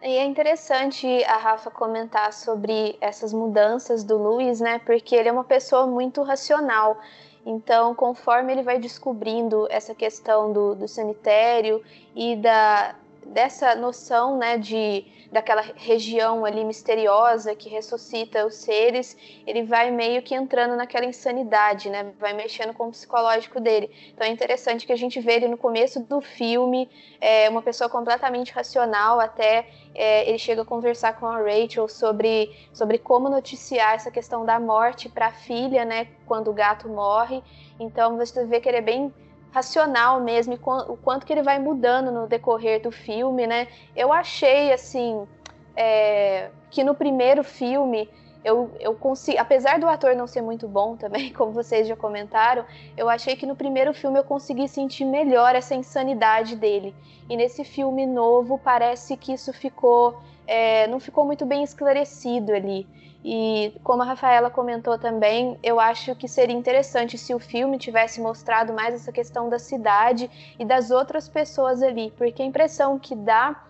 E é interessante a Rafa comentar sobre essas mudanças do Luiz, né? Porque ele é uma pessoa muito racional. Então, conforme ele vai descobrindo essa questão do, do cemitério e da, dessa noção, né, de daquela região ali misteriosa que ressuscita os seres, ele vai meio que entrando naquela insanidade, né? Vai mexendo com o psicológico dele. Então é interessante que a gente vê ele no começo do filme, é, uma pessoa completamente racional, até é, ele chega a conversar com a Rachel sobre, sobre como noticiar essa questão da morte para a filha, né? Quando o gato morre. Então você vê que ele é bem racional mesmo, e o quanto que ele vai mudando no decorrer do filme, né? Eu achei, assim, é, que no primeiro filme eu, eu consigo, apesar do ator não ser muito bom também, como vocês já comentaram, eu achei que no primeiro filme eu consegui sentir melhor essa insanidade dele. E nesse filme novo parece que isso ficou, é, não ficou muito bem esclarecido ali. E como a Rafaela comentou também, eu acho que seria interessante se o filme tivesse mostrado mais essa questão da cidade e das outras pessoas ali, porque a impressão que dá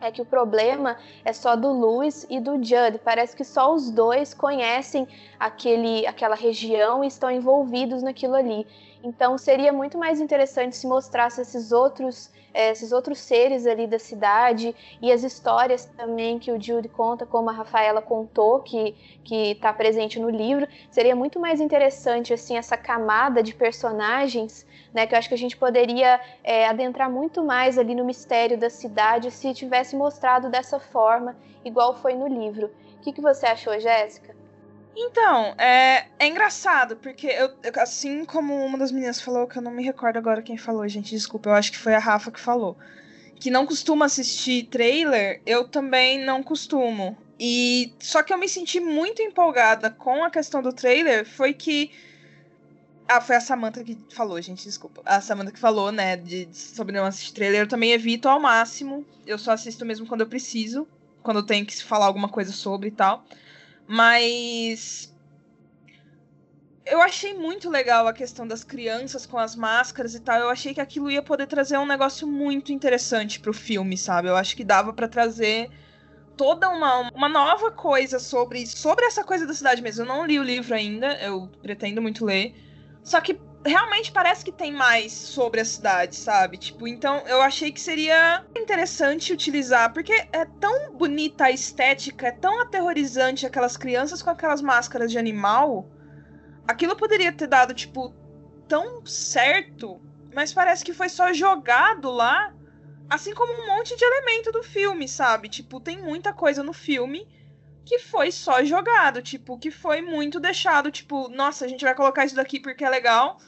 é que o problema é só do Lewis e do Judd. Parece que só os dois conhecem aquele, aquela região e estão envolvidos naquilo ali. Então seria muito mais interessante se mostrasse esses outros é, esses outros seres ali da cidade e as histórias também que o Jude conta, como a Rafaela contou, que que está presente no livro, seria muito mais interessante assim essa camada de personagens, né? Que eu acho que a gente poderia é, adentrar muito mais ali no mistério da cidade se tivesse mostrado dessa forma, igual foi no livro. O que, que você achou, Jéssica? Então, é, é engraçado, porque eu, assim como uma das meninas falou, que eu não me recordo agora quem falou, gente, desculpa, eu acho que foi a Rafa que falou, que não costuma assistir trailer, eu também não costumo. E só que eu me senti muito empolgada com a questão do trailer, foi que ah, foi a Samantha que falou, gente, desculpa. A Samantha que falou, né, de, de, sobre não assistir trailer. Eu também evito ao máximo. Eu só assisto mesmo quando eu preciso. Quando eu tenho que falar alguma coisa sobre e tal. Mas eu achei muito legal a questão das crianças com as máscaras e tal. Eu achei que aquilo ia poder trazer um negócio muito interessante pro filme, sabe? Eu acho que dava para trazer toda uma, uma nova coisa sobre, sobre essa coisa da cidade mesmo. Eu não li o livro ainda, eu pretendo muito ler. Só que realmente parece que tem mais sobre a cidade, sabe? Tipo, então eu achei que seria interessante utilizar, porque é tão bonita a estética, é tão aterrorizante aquelas crianças com aquelas máscaras de animal. Aquilo poderia ter dado, tipo, tão certo mas parece que foi só jogado lá, assim como um monte de elemento do filme, sabe? Tipo, tem muita coisa no filme que foi só jogado, tipo, que foi muito deixado, tipo, nossa, a gente vai colocar isso daqui porque é legal.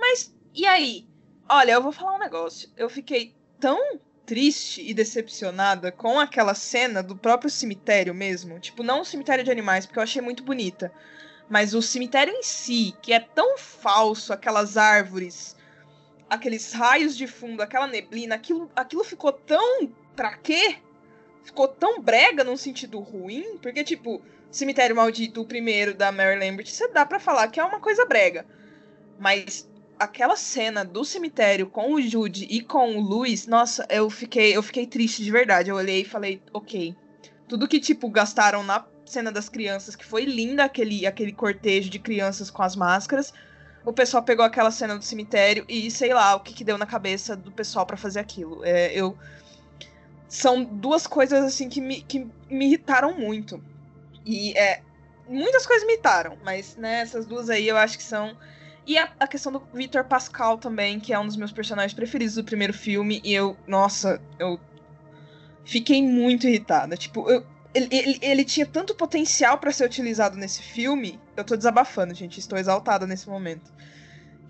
Mas e aí? Olha, eu vou falar um negócio. Eu fiquei tão triste e decepcionada com aquela cena do próprio cemitério mesmo. Tipo, não o cemitério de animais, porque eu achei muito bonita. Mas o cemitério em si, que é tão falso, aquelas árvores, aqueles raios de fundo, aquela neblina, aquilo, aquilo ficou tão. Pra quê? Ficou tão brega num sentido ruim, porque, tipo, Cemitério Maldito, o primeiro da Mary Lambert, você dá para falar que é uma coisa brega. Mas aquela cena do cemitério com o Jude e com o Luiz, nossa, eu fiquei, eu fiquei triste de verdade. Eu olhei e falei, ok. Tudo que, tipo, gastaram na cena das crianças, que foi linda aquele, aquele cortejo de crianças com as máscaras. O pessoal pegou aquela cena do cemitério e sei lá o que, que deu na cabeça do pessoal para fazer aquilo. É, eu são duas coisas assim que me, que me irritaram muito. E é, muitas coisas me irritaram, mas né, essas duas aí eu acho que são e a, a questão do Victor Pascal também, que é um dos meus personagens preferidos do primeiro filme. E eu, nossa, eu fiquei muito irritada. Tipo, eu, ele, ele, ele, tinha tanto potencial para ser utilizado nesse filme. Eu tô desabafando, gente. Estou exaltada nesse momento.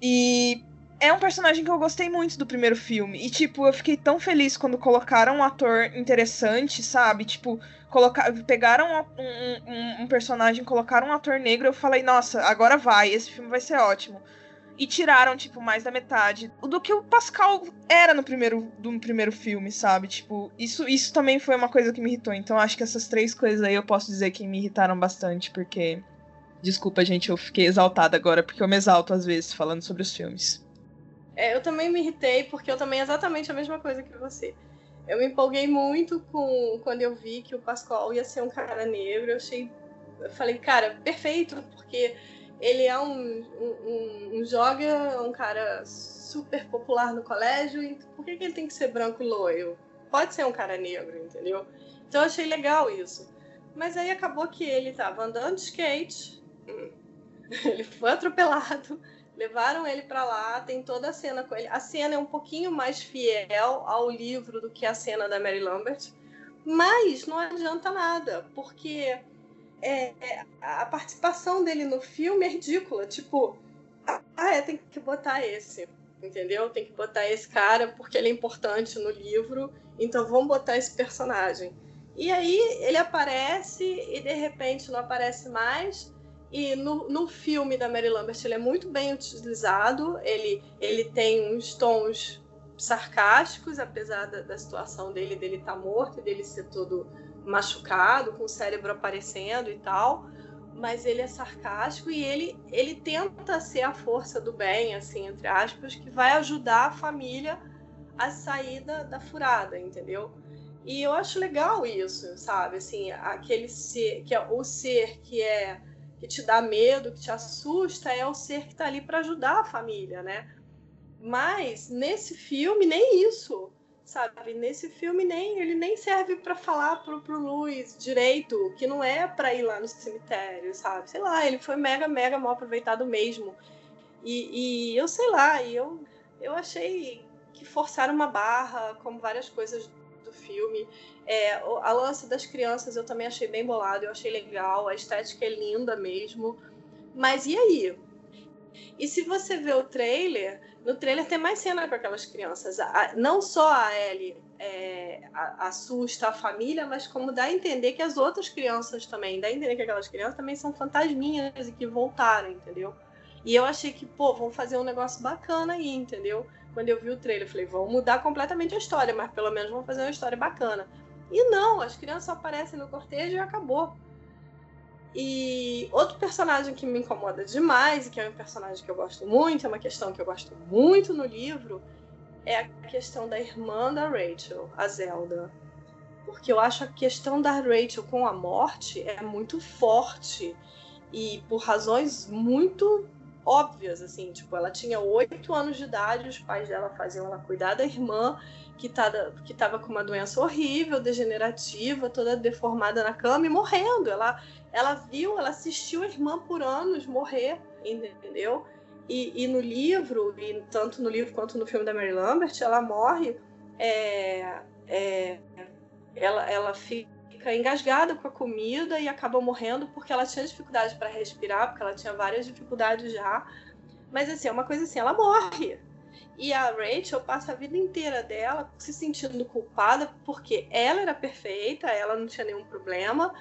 E é um personagem que eu gostei muito do primeiro filme. E, tipo, eu fiquei tão feliz quando colocaram um ator interessante, sabe? Tipo, colocar, pegaram um, um, um, personagem, colocaram um ator negro, eu falei, nossa, agora vai, esse filme vai ser ótimo. E tiraram, tipo, mais da metade do que o Pascal era no primeiro, do primeiro filme, sabe? Tipo, isso, isso também foi uma coisa que me irritou. Então, acho que essas três coisas aí eu posso dizer que me irritaram bastante, porque. Desculpa, gente, eu fiquei exaltada agora, porque eu me exalto às vezes falando sobre os filmes. É, eu também me irritei, porque eu também exatamente a mesma coisa que você. Eu me empolguei muito com quando eu vi que o Pascoal ia ser um cara negro. Eu achei. Eu falei, cara, perfeito, porque ele é um, um, um joga, um cara super popular no colégio, e por que, que ele tem que ser branco loiro? Pode ser um cara negro, entendeu? Então eu achei legal isso. Mas aí acabou que ele tava andando de skate, ele foi atropelado, Levaram ele para lá, tem toda a cena com ele. A cena é um pouquinho mais fiel ao livro do que a cena da Mary Lambert, mas não adianta nada, porque é, é, a participação dele no filme é ridícula. Tipo, ah, é, tem que botar esse, entendeu? Tem que botar esse cara porque ele é importante no livro, então vamos botar esse personagem. E aí ele aparece e de repente não aparece mais e no, no filme da Mary Lambert ele é muito bem utilizado, ele, ele tem uns tons sarcásticos, apesar da, da situação dele, dele estar tá morto, dele ser todo machucado, com o cérebro aparecendo e tal, mas ele é sarcástico e ele, ele tenta ser a força do bem, assim, entre aspas, que vai ajudar a família a sair da, da furada, entendeu? E eu acho legal isso, sabe? Assim, aquele ser, que é o ser que é que te dá medo, que te assusta, é o ser que está ali para ajudar a família, né? Mas nesse filme nem isso, sabe? Nesse filme nem ele nem serve para falar pro, pro Luiz direito, que não é para ir lá no cemitério, sabe? Sei lá, ele foi mega mega mal aproveitado mesmo. E, e eu sei lá, eu eu achei que forçaram uma barra, como várias coisas do filme. É, a lance das crianças eu também achei bem bolado, eu achei legal, a estética é linda mesmo. Mas e aí? E se você vê o trailer, no trailer tem mais cena com aquelas crianças. não só a Ellie é, assusta a família, mas como dá a entender que as outras crianças também, dá a entender que aquelas crianças também são fantasminhas e que voltaram, entendeu? E eu achei que, pô, vão fazer um negócio bacana aí, entendeu? Quando eu vi o trailer, eu falei, vão mudar completamente a história, mas pelo menos vão fazer uma história bacana. E não, as crianças aparecem no cortejo e acabou. E outro personagem que me incomoda demais, e que é um personagem que eu gosto muito, é uma questão que eu gosto muito no livro, é a questão da irmã da Rachel, a Zelda. Porque eu acho a questão da Rachel com a morte é muito forte e por razões muito óbvias, assim, tipo, ela tinha oito anos de idade, os pais dela faziam ela cuidar da irmã, que, tá, que tava com uma doença horrível, degenerativa, toda deformada na cama e morrendo. Ela, ela viu, ela assistiu a irmã por anos morrer, entendeu? E, e, no livro, e tanto no livro quanto no filme da Mary Lambert, ela morre, é, é, ela, ela fica engasgada com a comida e acaba morrendo porque ela tinha dificuldade para respirar, porque ela tinha várias dificuldades já. Mas assim, é uma coisa assim, ela morre. E a Rachel passa a vida inteira dela se sentindo culpada porque ela era perfeita, ela não tinha nenhum problema,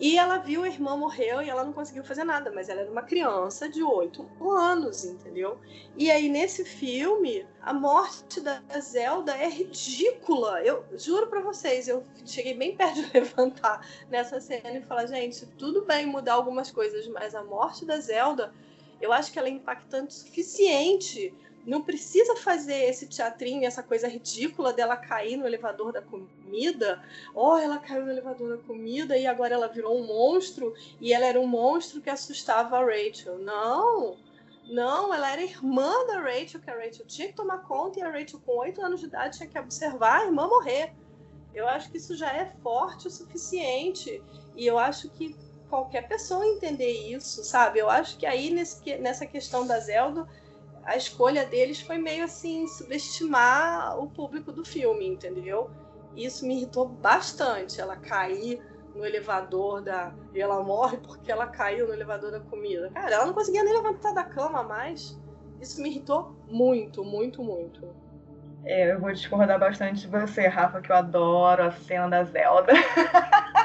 e ela viu a irmã morreu e ela não conseguiu fazer nada, mas ela era uma criança de 8 anos, entendeu? E aí nesse filme, a morte da Zelda é ridícula. Eu juro para vocês, eu cheguei bem perto de levantar nessa cena e falar, gente, tudo bem mudar algumas coisas, mas a morte da Zelda, eu acho que ela é impactante o suficiente não precisa fazer esse teatrinho, essa coisa ridícula dela cair no elevador da comida. Oh, ela caiu no elevador da comida e agora ela virou um monstro e ela era um monstro que assustava a Rachel. Não! Não, ela era irmã da Rachel, que a Rachel tinha que tomar conta e a Rachel, com oito anos de idade, tinha que observar a irmã morrer. Eu acho que isso já é forte o suficiente. E eu acho que qualquer pessoa entender isso, sabe? Eu acho que aí nesse, nessa questão da Zelda a escolha deles foi meio assim, subestimar o público do filme, entendeu? Isso me irritou bastante. Ela cair no elevador da. E ela morre porque ela caiu no elevador da comida. Cara, ela não conseguia nem levantar da cama mais. Isso me irritou muito, muito, muito. É, eu vou discordar bastante de você, Rafa, que eu adoro a cena da Zelda.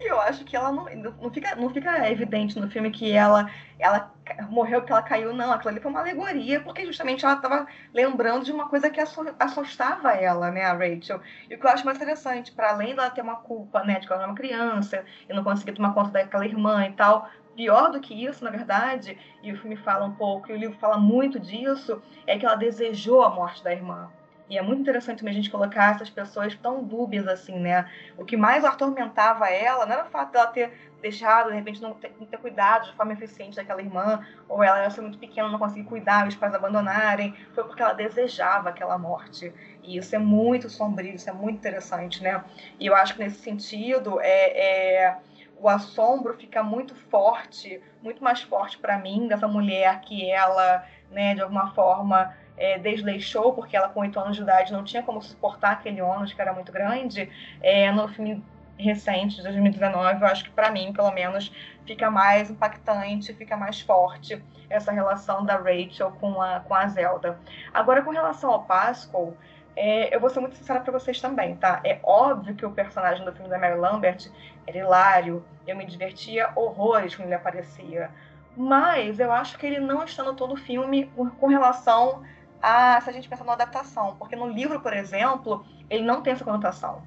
e eu acho que ela não, não, fica, não fica evidente no filme que ela, ela morreu porque ela caiu, não. Aquilo ali foi uma alegoria, porque justamente ela estava lembrando de uma coisa que assustava ela, né, a Rachel. E o que eu acho mais interessante, para além dela ter uma culpa, né, de que ela era uma criança e não conseguir tomar conta daquela irmã e tal, pior do que isso, na verdade, e o filme fala um pouco, e o livro fala muito disso, é que ela desejou a morte da irmã. E é muito interessante a gente colocar essas pessoas tão dúbias assim, né? O que mais atormentava ela não era o fato dela ter deixado, de repente, não ter, não ter cuidado de forma eficiente daquela irmã, ou ela era muito pequena, não conseguir cuidar, os pais abandonarem, foi porque ela desejava aquela morte. E isso é muito sombrio, isso é muito interessante, né? E eu acho que nesse sentido, é, é o assombro fica muito forte, muito mais forte para mim, dessa mulher que ela, né, de alguma forma é, desleixou, porque ela com oito anos de idade não tinha como suportar aquele ônus que era muito grande, é, no filme recente de 2019, eu acho que para mim, pelo menos, fica mais impactante, fica mais forte essa relação da Rachel com a, com a Zelda. Agora, com relação ao Pascal, é, eu vou ser muito sincera para vocês também, tá? É óbvio que o personagem do filme da Mary Lambert era hilário, eu me divertia horrores quando ele aparecia. Mas eu acho que ele não está no todo o filme com relação a se a gente pensar na adaptação, porque no livro, por exemplo, ele não tem essa conotação.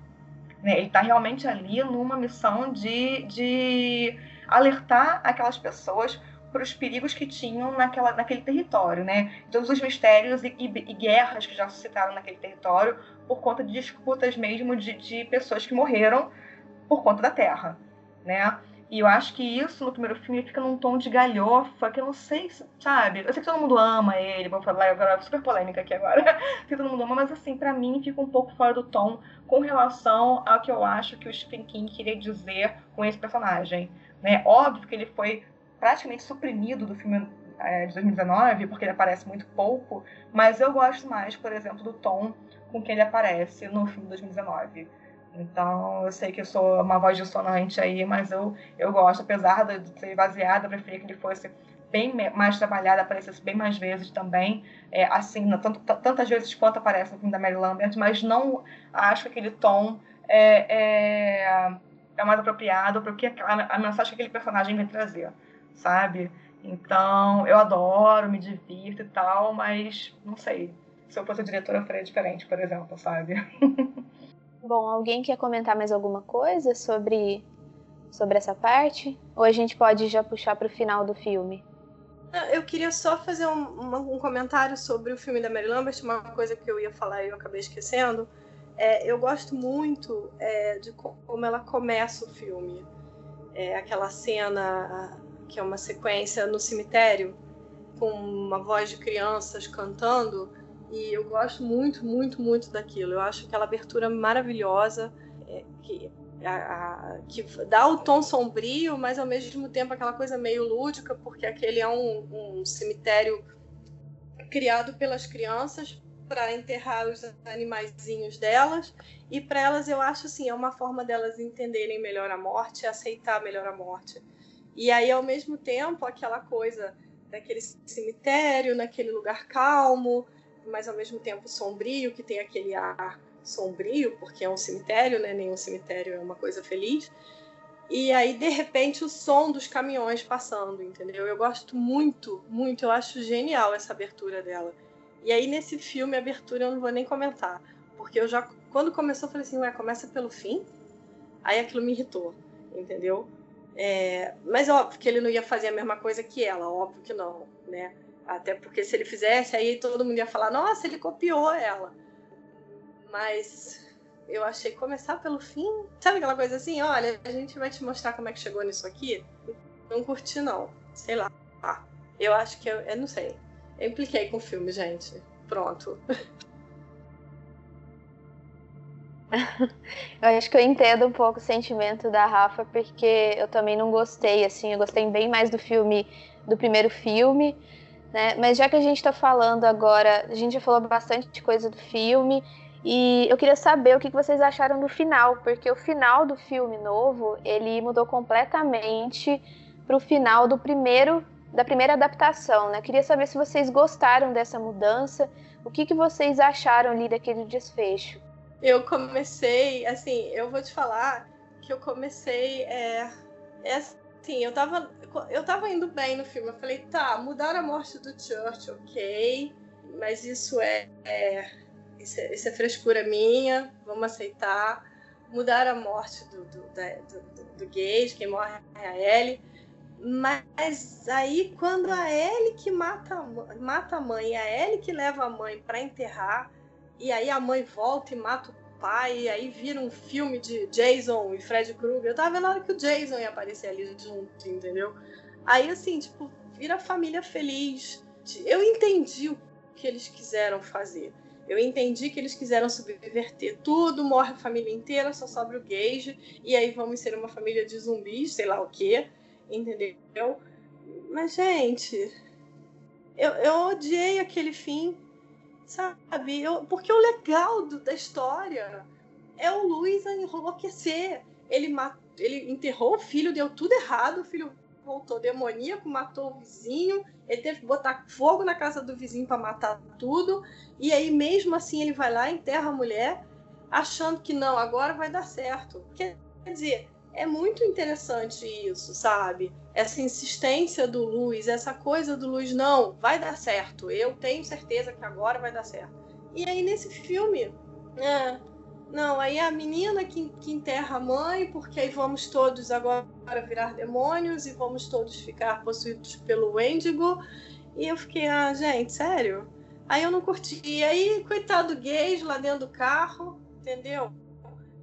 Né? Ele está realmente ali numa missão de, de alertar aquelas pessoas para os perigos que tinham naquela, naquele território, né? Todos os mistérios e, e, e, guerras que já suscitaram naquele território por conta de disputas mesmo de, de pessoas que morreram por conta da terra, né? E eu acho que isso no primeiro filme fica num tom de galhofa, que eu não sei, sabe? Eu sei que todo mundo ama ele, vou falar agora, super polêmica aqui agora, que todo mundo ama, mas assim, para mim fica um pouco fora do tom com relação ao que eu acho que o Stephen King queria dizer com esse personagem. Né? Óbvio que ele foi praticamente suprimido do filme é, de 2019, porque ele aparece muito pouco, mas eu gosto mais, por exemplo, do tom com que ele aparece no filme de 2019. Então, eu sei que eu sou uma voz dissonante aí, mas eu, eu gosto, apesar de ser baseada, eu preferia que ele fosse bem mais trabalhado, aparecesse bem mais vezes também, é, assim, tanto, tantas vezes quanto aparece no filme da Mary Lambert, mas não acho que aquele tom é, é, é mais apropriado para o que a, a mensagem que aquele personagem vem trazer, sabe? Então, eu adoro, me divirto e tal, mas não sei. Se eu fosse diretora, eu faria diferente, por exemplo, sabe? Bom, alguém quer comentar mais alguma coisa sobre, sobre essa parte? Ou a gente pode já puxar para o final do filme? Eu queria só fazer um, um, comentário sobre o filme da Mary Lambert, uma coisa que eu ia falar e eu acabei esquecendo. É, eu gosto muito é, de como ela começa o filme. É, aquela cena que é uma sequência no cemitério, com uma voz de crianças cantando e eu gosto muito, muito, muito daquilo. Eu acho aquela abertura maravilhosa, é, que a, a, que dá o tom sombrio, mas ao mesmo tempo aquela coisa meio lúdica, porque aquele é um, um cemitério criado pelas crianças para enterrar os animaizinhos delas e para elas eu acho assim é uma forma delas entenderem melhor a morte, aceitar melhor a morte. E aí ao mesmo tempo aquela coisa daquele cemitério, naquele lugar calmo, mas ao mesmo tempo sombrio, que tem aquele ar sombrio, porque é um cemitério, né? Nenhum cemitério é uma coisa feliz. E aí, de repente, o som dos caminhões passando, entendeu? Eu gosto muito, muito, eu acho genial essa abertura dela. E aí, nesse filme, a abertura eu não vou nem comentar. Porque eu já, quando começou, eu falei assim, ué, começa pelo fim? Aí aquilo me irritou, entendeu? É, mas óbvio que ele não ia fazer a mesma coisa que ela, óbvio que não, né? Até porque se ele fizesse, aí todo mundo ia falar, nossa, ele copiou ela. Mas eu achei começar pelo fim. Sabe aquela coisa assim? Olha, a gente vai te mostrar como é que chegou nisso aqui. Não curti, não. Sei lá. Ah, eu acho que eu, eu não sei. Eu impliquei com o filme, gente. Pronto. eu acho que eu entendo um pouco o sentimento da Rafa, porque eu também não gostei, assim, eu gostei bem mais do filme, do primeiro filme, né? Mas já que a gente está falando agora, a gente já falou bastante coisa do filme, e eu queria saber o que vocês acharam do final, porque o final do filme novo, ele mudou completamente para o final do primeiro da primeira adaptação, né? Queria saber se vocês gostaram dessa mudança, o que, que vocês acharam ali daquele desfecho. Eu comecei, assim, eu vou te falar que eu comecei, é, é assim, eu tava, eu tava indo bem no filme, eu falei, tá, mudaram a morte do Church, ok, mas isso é, é isso é, isso é frescura minha, vamos aceitar. Mudar a morte do, do, da, do, do Gage, quem morre é a Ellie. Mas aí, quando a Ellie que mata, mata a mãe, a Ellie que leva a mãe para enterrar, e aí a mãe volta e mata o pai, aí vira um filme de Jason e Fred Krueger. Eu tava vendo a hora que o Jason ia aparecer ali junto, entendeu? Aí, assim, tipo, vira família feliz. Eu entendi o que eles quiseram fazer. Eu entendi que eles quiseram subverter tudo, morre a família inteira, só sobra o Gage, e aí vamos ser uma família de zumbis, sei lá o quê, entendeu? Mas, gente, eu, eu odiei aquele fim, sabe? Eu, porque o legal do, da história é o Luiz enlouquecer. Ele, mat, ele enterrou o filho, deu tudo errado, o filho voltou demoníaco, matou o vizinho, ele teve que botar fogo na casa do vizinho para matar tudo, e aí mesmo assim ele vai lá enterra a mulher, achando que não, agora vai dar certo. Quer dizer, é muito interessante isso, sabe? Essa insistência do Luiz, essa coisa do Luiz, não, vai dar certo, eu tenho certeza que agora vai dar certo. E aí nesse filme, é, não, aí a menina que, que enterra a mãe, porque aí vamos todos agora virar demônios e vamos todos ficar possuídos pelo Wendigo. E eu fiquei, ah, gente, sério? Aí eu não curti. E aí, coitado gays lá dentro do carro, entendeu?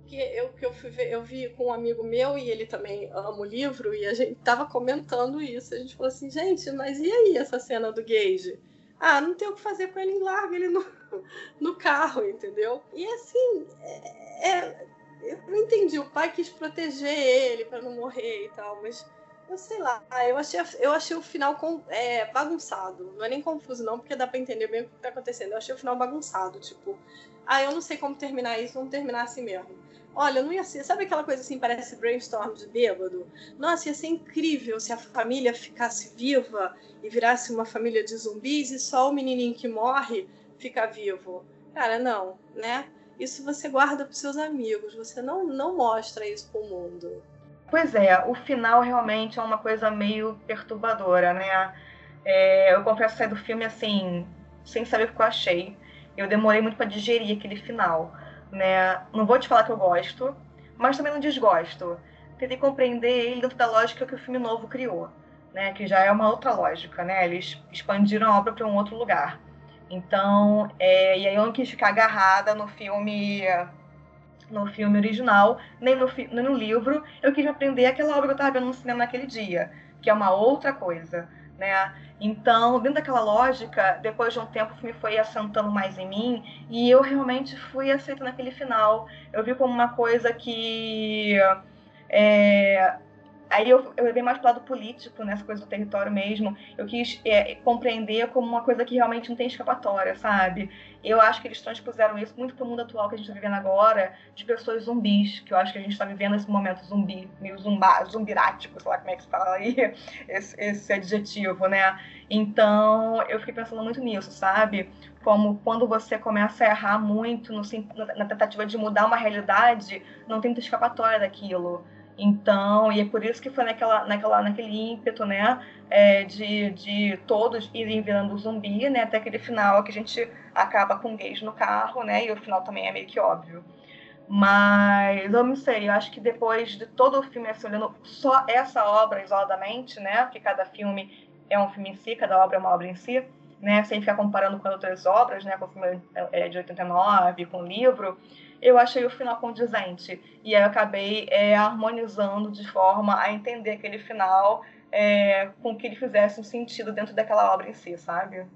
Que eu, que eu fui ver, eu vi com um amigo meu e ele também ama o livro, e a gente tava comentando isso. A gente falou assim, gente, mas e aí essa cena do Gage? Ah, não tem o que fazer com ele, larga ele no, no carro, entendeu? E assim, é, é, eu não entendi. O pai quis proteger ele para não morrer e tal, mas eu sei lá, eu achei, eu achei o final com, é, bagunçado. Não é nem confuso, não, porque dá pra entender bem o que tá acontecendo. Eu achei o final bagunçado, tipo, ah, eu não sei como terminar isso, vamos terminar assim mesmo. Olha, não ia ser. Sabe aquela coisa assim, parece brainstorm de bêbado? Nossa, ia ser incrível se a família ficasse viva e virasse uma família de zumbis e só o menininho que morre fica vivo. Cara, não, né? Isso você guarda para seus amigos, você não, não mostra isso para o mundo. Pois é, o final realmente é uma coisa meio perturbadora, né? É, eu confesso sair do filme assim, sem saber o que eu achei. Eu demorei muito para digerir aquele final né? Não vou te falar que eu gosto, mas também não desgosto. Tentei compreender ele dentro da lógica que o filme novo criou, né? Que já é uma outra lógica, né? Eles expandiram a obra para um outro lugar. Então, é, e aí eu não quis ficar agarrada no filme no filme original, nem no, nem no livro. Eu quis aprender aquela obra que eu estava vendo no cinema naquele dia, que é uma outra coisa. né? Então, dentro daquela lógica, depois de um tempo o filme foi assentando mais em mim e eu realmente fui aceitando aquele final. Eu vi como uma coisa que é, Aí eu, eu levei mais para o lado político, nessa coisa do território mesmo. Eu quis é, compreender como uma coisa que realmente não tem escapatória, sabe? Eu acho que eles transpuseram isso muito para o mundo atual que a gente está vivendo agora, de pessoas zumbis, que eu acho que a gente está vivendo esse momento zumbi, meio zumba, zumbirático, sei lá como é que se fala aí, esse, esse adjetivo, né? Então, eu fiquei pensando muito nisso, sabe? Como quando você começa a errar muito no, na tentativa de mudar uma realidade, não tem muita escapatória daquilo. Então, e é por isso que foi naquela, naquela, naquele ímpeto, né, é, de, de todos irem virando zumbi, né, até aquele final que a gente acaba com gays no carro, né, e o final também é meio que óbvio. Mas eu não sei, eu acho que depois de todo o filme, assim, olhando só essa obra isoladamente, né, porque cada filme é um filme em si, cada obra é uma obra em si, né, sem ficar comparando com outras obras, né, com o filme é, de 89, com o livro, eu achei o final condizente. E aí eu acabei é, harmonizando de forma a entender aquele final é, com que ele fizesse um sentido dentro daquela obra em si, sabe?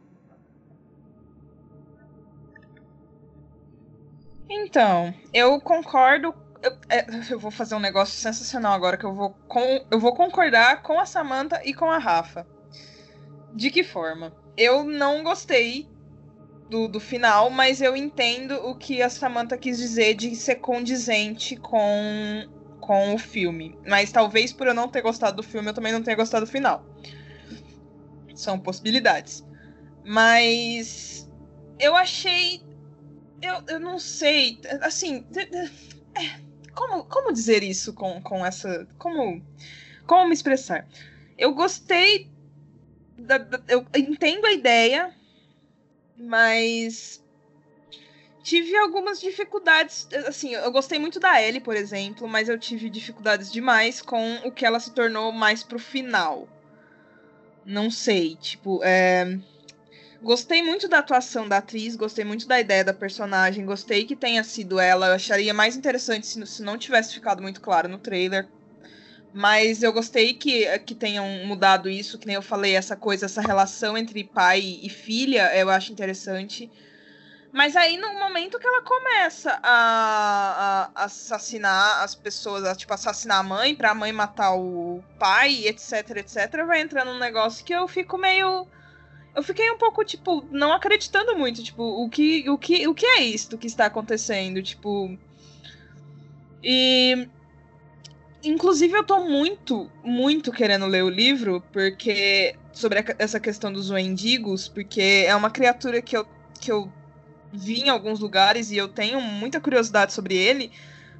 Então, eu concordo. Eu, é, eu, vou fazer um negócio sensacional agora que eu vou, com, eu vou concordar com a Samantha e com a Rafa. De que forma? Eu não gostei do, do final, mas eu entendo o que a Samantha quis dizer de ser condizente com, com o filme. Mas talvez por eu não ter gostado do filme, eu também não tenha gostado do final. São possibilidades. Mas eu achei. Eu, eu não sei. Assim. É, como, como dizer isso com, com essa. Como, como me expressar? Eu gostei. Da, da, eu entendo a ideia mas tive algumas dificuldades. Assim, eu gostei muito da Ellie, por exemplo, mas eu tive dificuldades demais com o que ela se tornou mais pro final. Não sei, tipo, é... Gostei muito da atuação da atriz, gostei muito da ideia da personagem, gostei que tenha sido ela. Eu acharia mais interessante se, se não tivesse ficado muito claro no trailer mas eu gostei que, que tenham mudado isso, que nem eu falei, essa coisa, essa relação entre pai e filha, eu acho interessante. Mas aí, no momento que ela começa a, a assassinar as pessoas, a, tipo, assassinar a mãe, pra mãe matar o pai, etc, etc, vai entrando um negócio que eu fico meio. Eu fiquei um pouco, tipo, não acreditando muito, tipo, o que, o que, o que é isso que está acontecendo, tipo. E Inclusive, eu tô muito, muito querendo ler o livro, porque. Sobre a, essa questão dos wendigos, porque é uma criatura que eu, que eu vi em alguns lugares e eu tenho muita curiosidade sobre ele.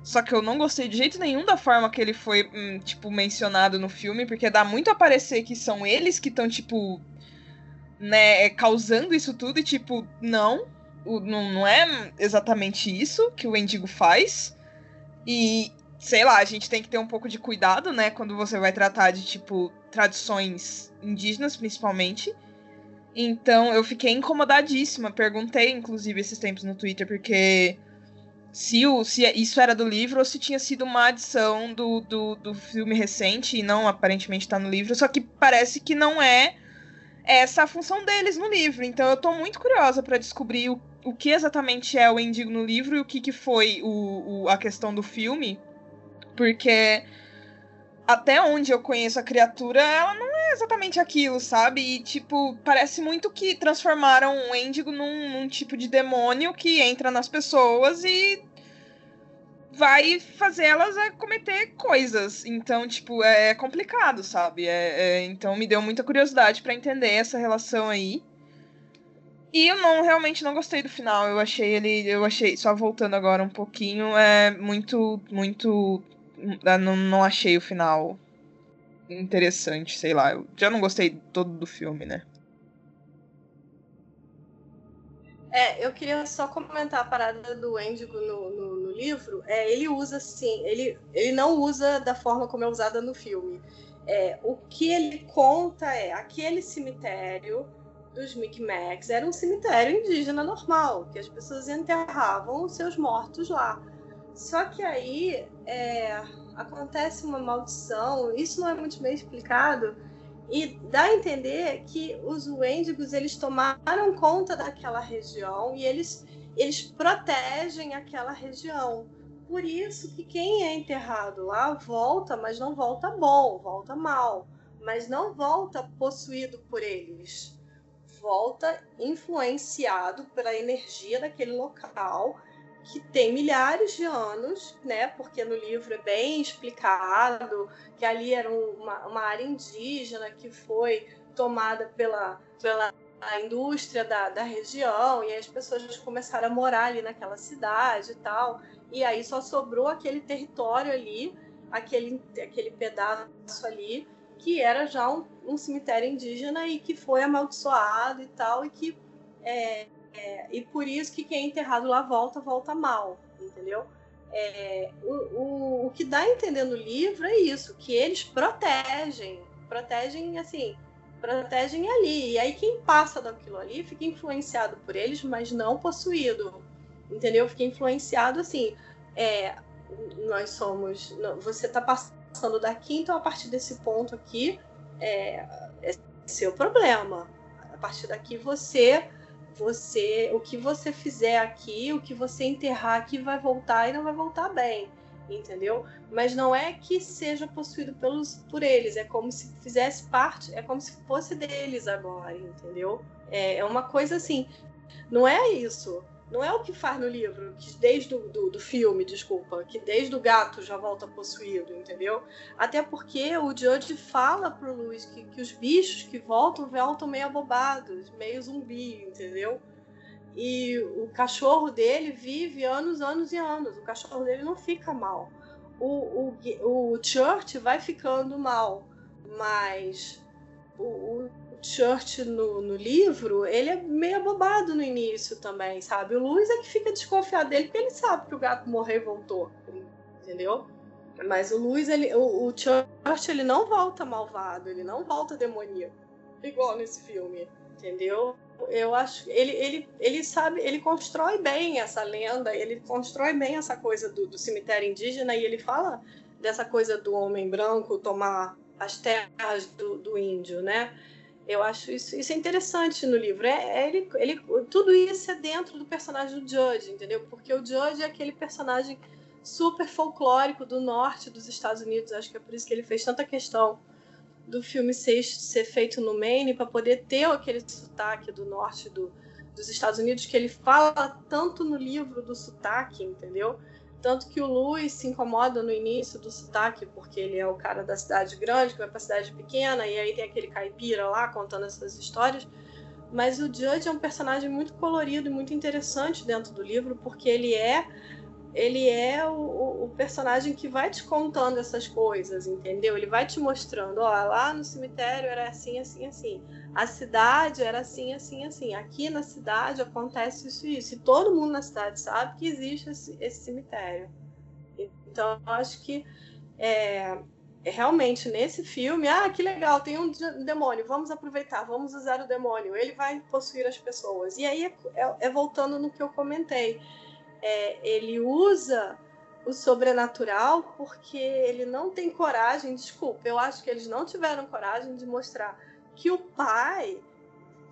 Só que eu não gostei de jeito nenhum da forma que ele foi, hum, tipo, mencionado no filme, porque dá muito a parecer que são eles que estão, tipo, né, causando isso tudo, e, tipo, não, o, não, não é exatamente isso que o Endigo faz. E, sei lá, a gente tem que ter um pouco de cuidado, né, quando você vai tratar de, tipo, tradições indígenas, principalmente. Então, eu fiquei incomodadíssima. Perguntei, inclusive, esses tempos no Twitter, porque se, o, se isso era do livro ou se tinha sido uma adição do, do, do filme recente e não aparentemente tá no livro. Só que parece que não é essa a função deles no livro. Então, eu tô muito curiosa para descobrir o, o que exatamente é o Endigo no livro e o que, que foi o, o a questão do filme porque até onde eu conheço a criatura, ela não é exatamente aquilo, sabe? E, tipo, parece muito que transformaram o Endigo num, num tipo de demônio que entra nas pessoas e vai fazer elas a cometer coisas. Então, tipo, é complicado, sabe? É, é, então me deu muita curiosidade para entender essa relação aí. E eu não realmente não gostei do final. Eu achei ele, eu achei só voltando agora um pouquinho, é muito muito não, não achei o final interessante, sei lá. Eu já não gostei todo do filme, né? É, eu queria só comentar a parada do Endigo no, no, no, livro. É, ele usa assim, ele, ele não usa da forma como é usada no filme. É, o que ele conta é aquele cemitério dos Micmacs era um cemitério indígena normal, que as pessoas enterravam os seus mortos lá. Só que aí é, acontece uma maldição, isso não é muito bem explicado, E dá a entender que os Wendigos eles tomaram conta daquela região e eles, eles protegem aquela região. Por isso que quem é enterrado lá volta, mas não volta bom, volta mal, mas não volta possuído por eles. Volta influenciado pela energia daquele local que tem milhares de anos, né? Porque no livro é bem explicado que ali era uma, uma área indígena que foi tomada pela, pela indústria da, da região e as pessoas começaram a morar ali naquela cidade e tal. E aí só sobrou aquele território ali, aquele, aquele pedaço ali, que era já um, um cemitério indígena e que foi amaldiçoado e tal, e que é, é, e por isso que quem é enterrado lá volta, volta mal, entendeu? É, o, o, o que dá a entender no livro é isso, que eles protegem, protegem assim, protegem ali. E aí quem passa daquilo ali fica influenciado por eles, mas não possuído, entendeu? Fica influenciado assim, é, nós somos, você está passando daqui, então a partir desse ponto aqui é, é seu problema. A partir daqui você você, o que você fizer aqui, o que você enterrar aqui vai voltar e não vai voltar bem, entendeu? Mas não é que seja possuído pelos, por eles, é como se fizesse parte, é como se fosse deles agora, entendeu? É, é uma coisa assim, não é isso. Não é o que faz no livro, que desde do, do, do, filme, desculpa, que desde o gato já volta possuído, entendeu? Até porque o Judge fala pro Luiz que, que os bichos que voltam, voltam meio abobados, meio zumbi, entendeu? E o cachorro dele vive anos, anos e anos. O cachorro dele não fica mal. O, o, o Church vai ficando mal, mas o, o Church no, no, livro, ele é meio abobado no início também, sabe? O Luiz é que fica desconfiado dele porque ele sabe que o gato morreu e voltou, entendeu? Mas o Luiz, ele, o, o Church, ele não volta malvado, ele não volta demoníaco, igual nesse filme, entendeu? Eu acho ele, ele, ele sabe, ele constrói bem essa lenda, ele constrói bem essa coisa do, do cemitério indígena e ele fala dessa coisa do homem branco tomar as terras do, do índio, né? Eu acho isso, isso é interessante no livro. É, é, ele, ele, tudo isso é dentro do personagem do Judge, entendeu? Porque o Judge é aquele personagem super folclórico do norte dos Estados Unidos. Acho que é por isso que ele fez tanta questão do filme ser, ser feito no Maine, para poder ter aquele sotaque do norte do, dos Estados Unidos, que ele fala tanto no livro do sotaque, entendeu? Tanto que o Luiz se incomoda no início do sotaque, porque ele é o cara da cidade grande, que vai pra cidade pequena, e aí tem aquele caipira lá contando essas histórias. Mas o Judge é um personagem muito colorido e muito interessante dentro do livro, porque ele é ele é o, o, personagem que vai te contando essas coisas, entendeu? Ele vai te mostrando, ó, lá no cemitério era assim, assim, assim. A cidade era assim, assim, assim. Aqui na cidade acontece isso e isso. E todo mundo na cidade sabe que existe esse, esse cemitério. Então, eu acho que é, é realmente nesse filme, ah, que legal, tem um demônio, vamos aproveitar, vamos usar o demônio, ele vai possuir as pessoas. E aí é, é, é voltando no que eu comentei é, ele usa o sobrenatural porque ele não tem coragem, desculpa, eu acho que eles não tiveram coragem de mostrar que o pai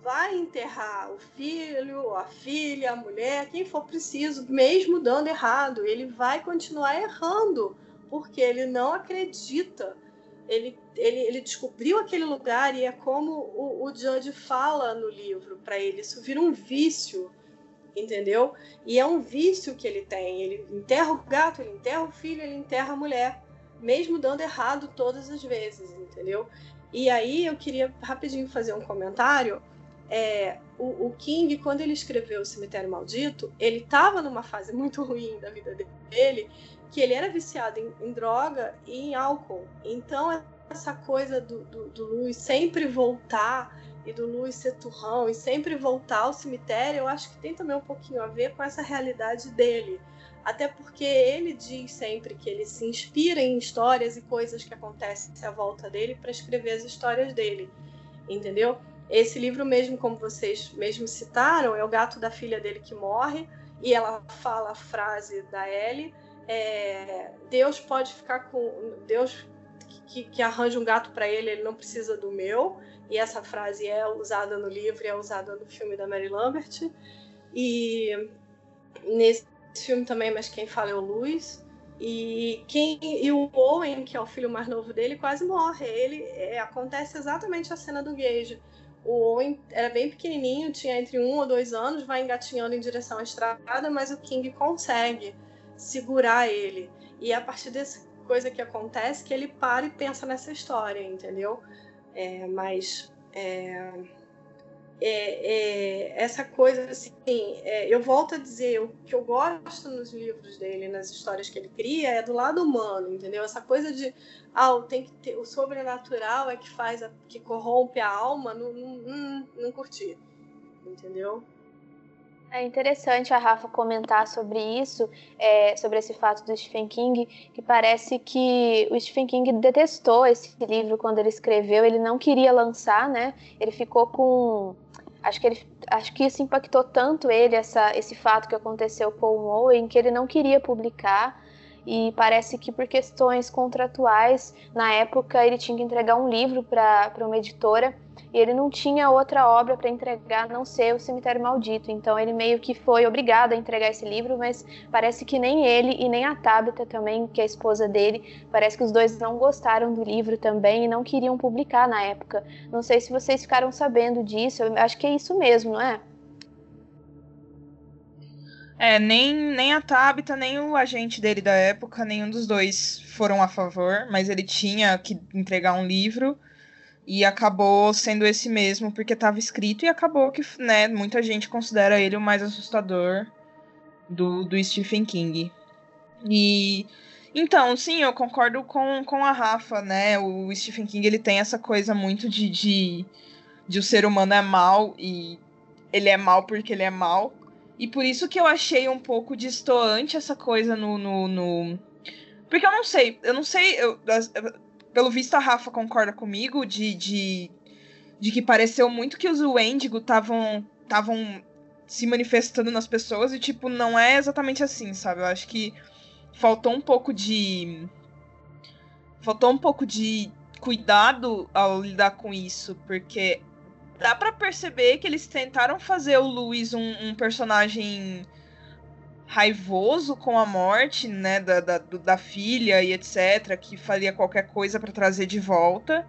vai enterrar o filho, a filha, a mulher, quem for preciso, mesmo dando errado. Ele vai continuar errando, porque ele não acredita. Ele, ele, ele descobriu aquele lugar e é como o, o Judge fala no livro para ele: isso vira um vício entendeu? E é um vício que ele tem. Ele enterra o gato, ele enterra o filho, ele enterra a mulher, mesmo dando errado todas as vezes, entendeu? E aí eu queria rapidinho fazer um comentário. É, o, o, King, quando ele escreveu O Cemitério Maldito, ele estava numa fase muito ruim da vida dele, que ele era viciado em, em droga e em álcool. Então, essa coisa do, do, do Luiz sempre voltar e do Luiz ser turrão e sempre voltar ao cemitério, eu acho que tem também um pouquinho a ver com essa realidade dele. Até porque ele diz sempre que ele se inspira em histórias e coisas que acontecem à volta dele para escrever as histórias dele. Entendeu? Esse livro mesmo, como vocês mesmo citaram, é o gato da filha dele que morre e ela fala a frase da Ellie, é, Deus pode ficar com Deus que, que arranja um gato para ele, ele não precisa do meu. E essa frase é usada no livro e é usada no filme da Mary Lambert. E nesse filme também, mas quem fala é o Luiz. E, quem, e o Owen, que é o filho mais novo dele, quase morre. Ele é, acontece exatamente a cena do Gage. O Owen era bem pequenininho, tinha entre um ou dois anos, vai engatinhando em direção à estrada, mas o King consegue segurar ele. E é a partir dessa coisa que acontece que ele para e pensa nessa história, entendeu? É, mas é, é, é, essa coisa assim, é, eu volto a dizer, o que eu gosto nos livros dele, nas histórias que ele cria, é do lado humano, entendeu? Essa coisa de ah, tem que ter, o sobrenatural é que faz a, que corrompe a alma, não, não, não, não curti, entendeu? É interessante a Rafa comentar sobre isso, é, sobre esse fato do Stephen King, que parece que o Stephen King detestou esse livro quando ele escreveu, ele não queria lançar, né? Ele ficou com acho que ele acho que isso impactou tanto ele essa esse fato que aconteceu com o Owen que ele não queria publicar e parece que por questões contratuais na época ele tinha que entregar um livro para uma editora e ele não tinha outra obra para entregar a não ser o Cemitério Maldito. Então ele meio que foi obrigado a entregar esse livro, mas parece que nem ele e nem a Tabitha também, que é a esposa dele, parece que os dois não gostaram do livro também e não queriam publicar na época. Não sei se vocês ficaram sabendo disso, eu acho que é isso mesmo, não é? É, nem, nem a Tabitha, nem o agente dele da época, nenhum dos dois foram a favor, mas ele tinha que entregar um livro e acabou sendo esse mesmo, porque estava escrito, e acabou que, né, muita gente considera ele o mais assustador do, do Stephen King. E. Então, sim, eu concordo com, com a Rafa, né? O Stephen King ele tem essa coisa muito de, de, de o ser humano é mal e ele é mal porque ele é mal. E por isso que eu achei um pouco distoante essa coisa no. no, no... Porque eu não sei, eu não sei. Eu, pelo visto, a Rafa concorda comigo de, de, de que pareceu muito que os Wendigo estavam estavam se manifestando nas pessoas e, tipo, não é exatamente assim, sabe? Eu acho que faltou um pouco de. Faltou um pouco de cuidado ao lidar com isso, porque dá para perceber que eles tentaram fazer o Luiz um, um personagem raivoso com a morte, né, da, da, da filha e etc, que faria qualquer coisa para trazer de volta,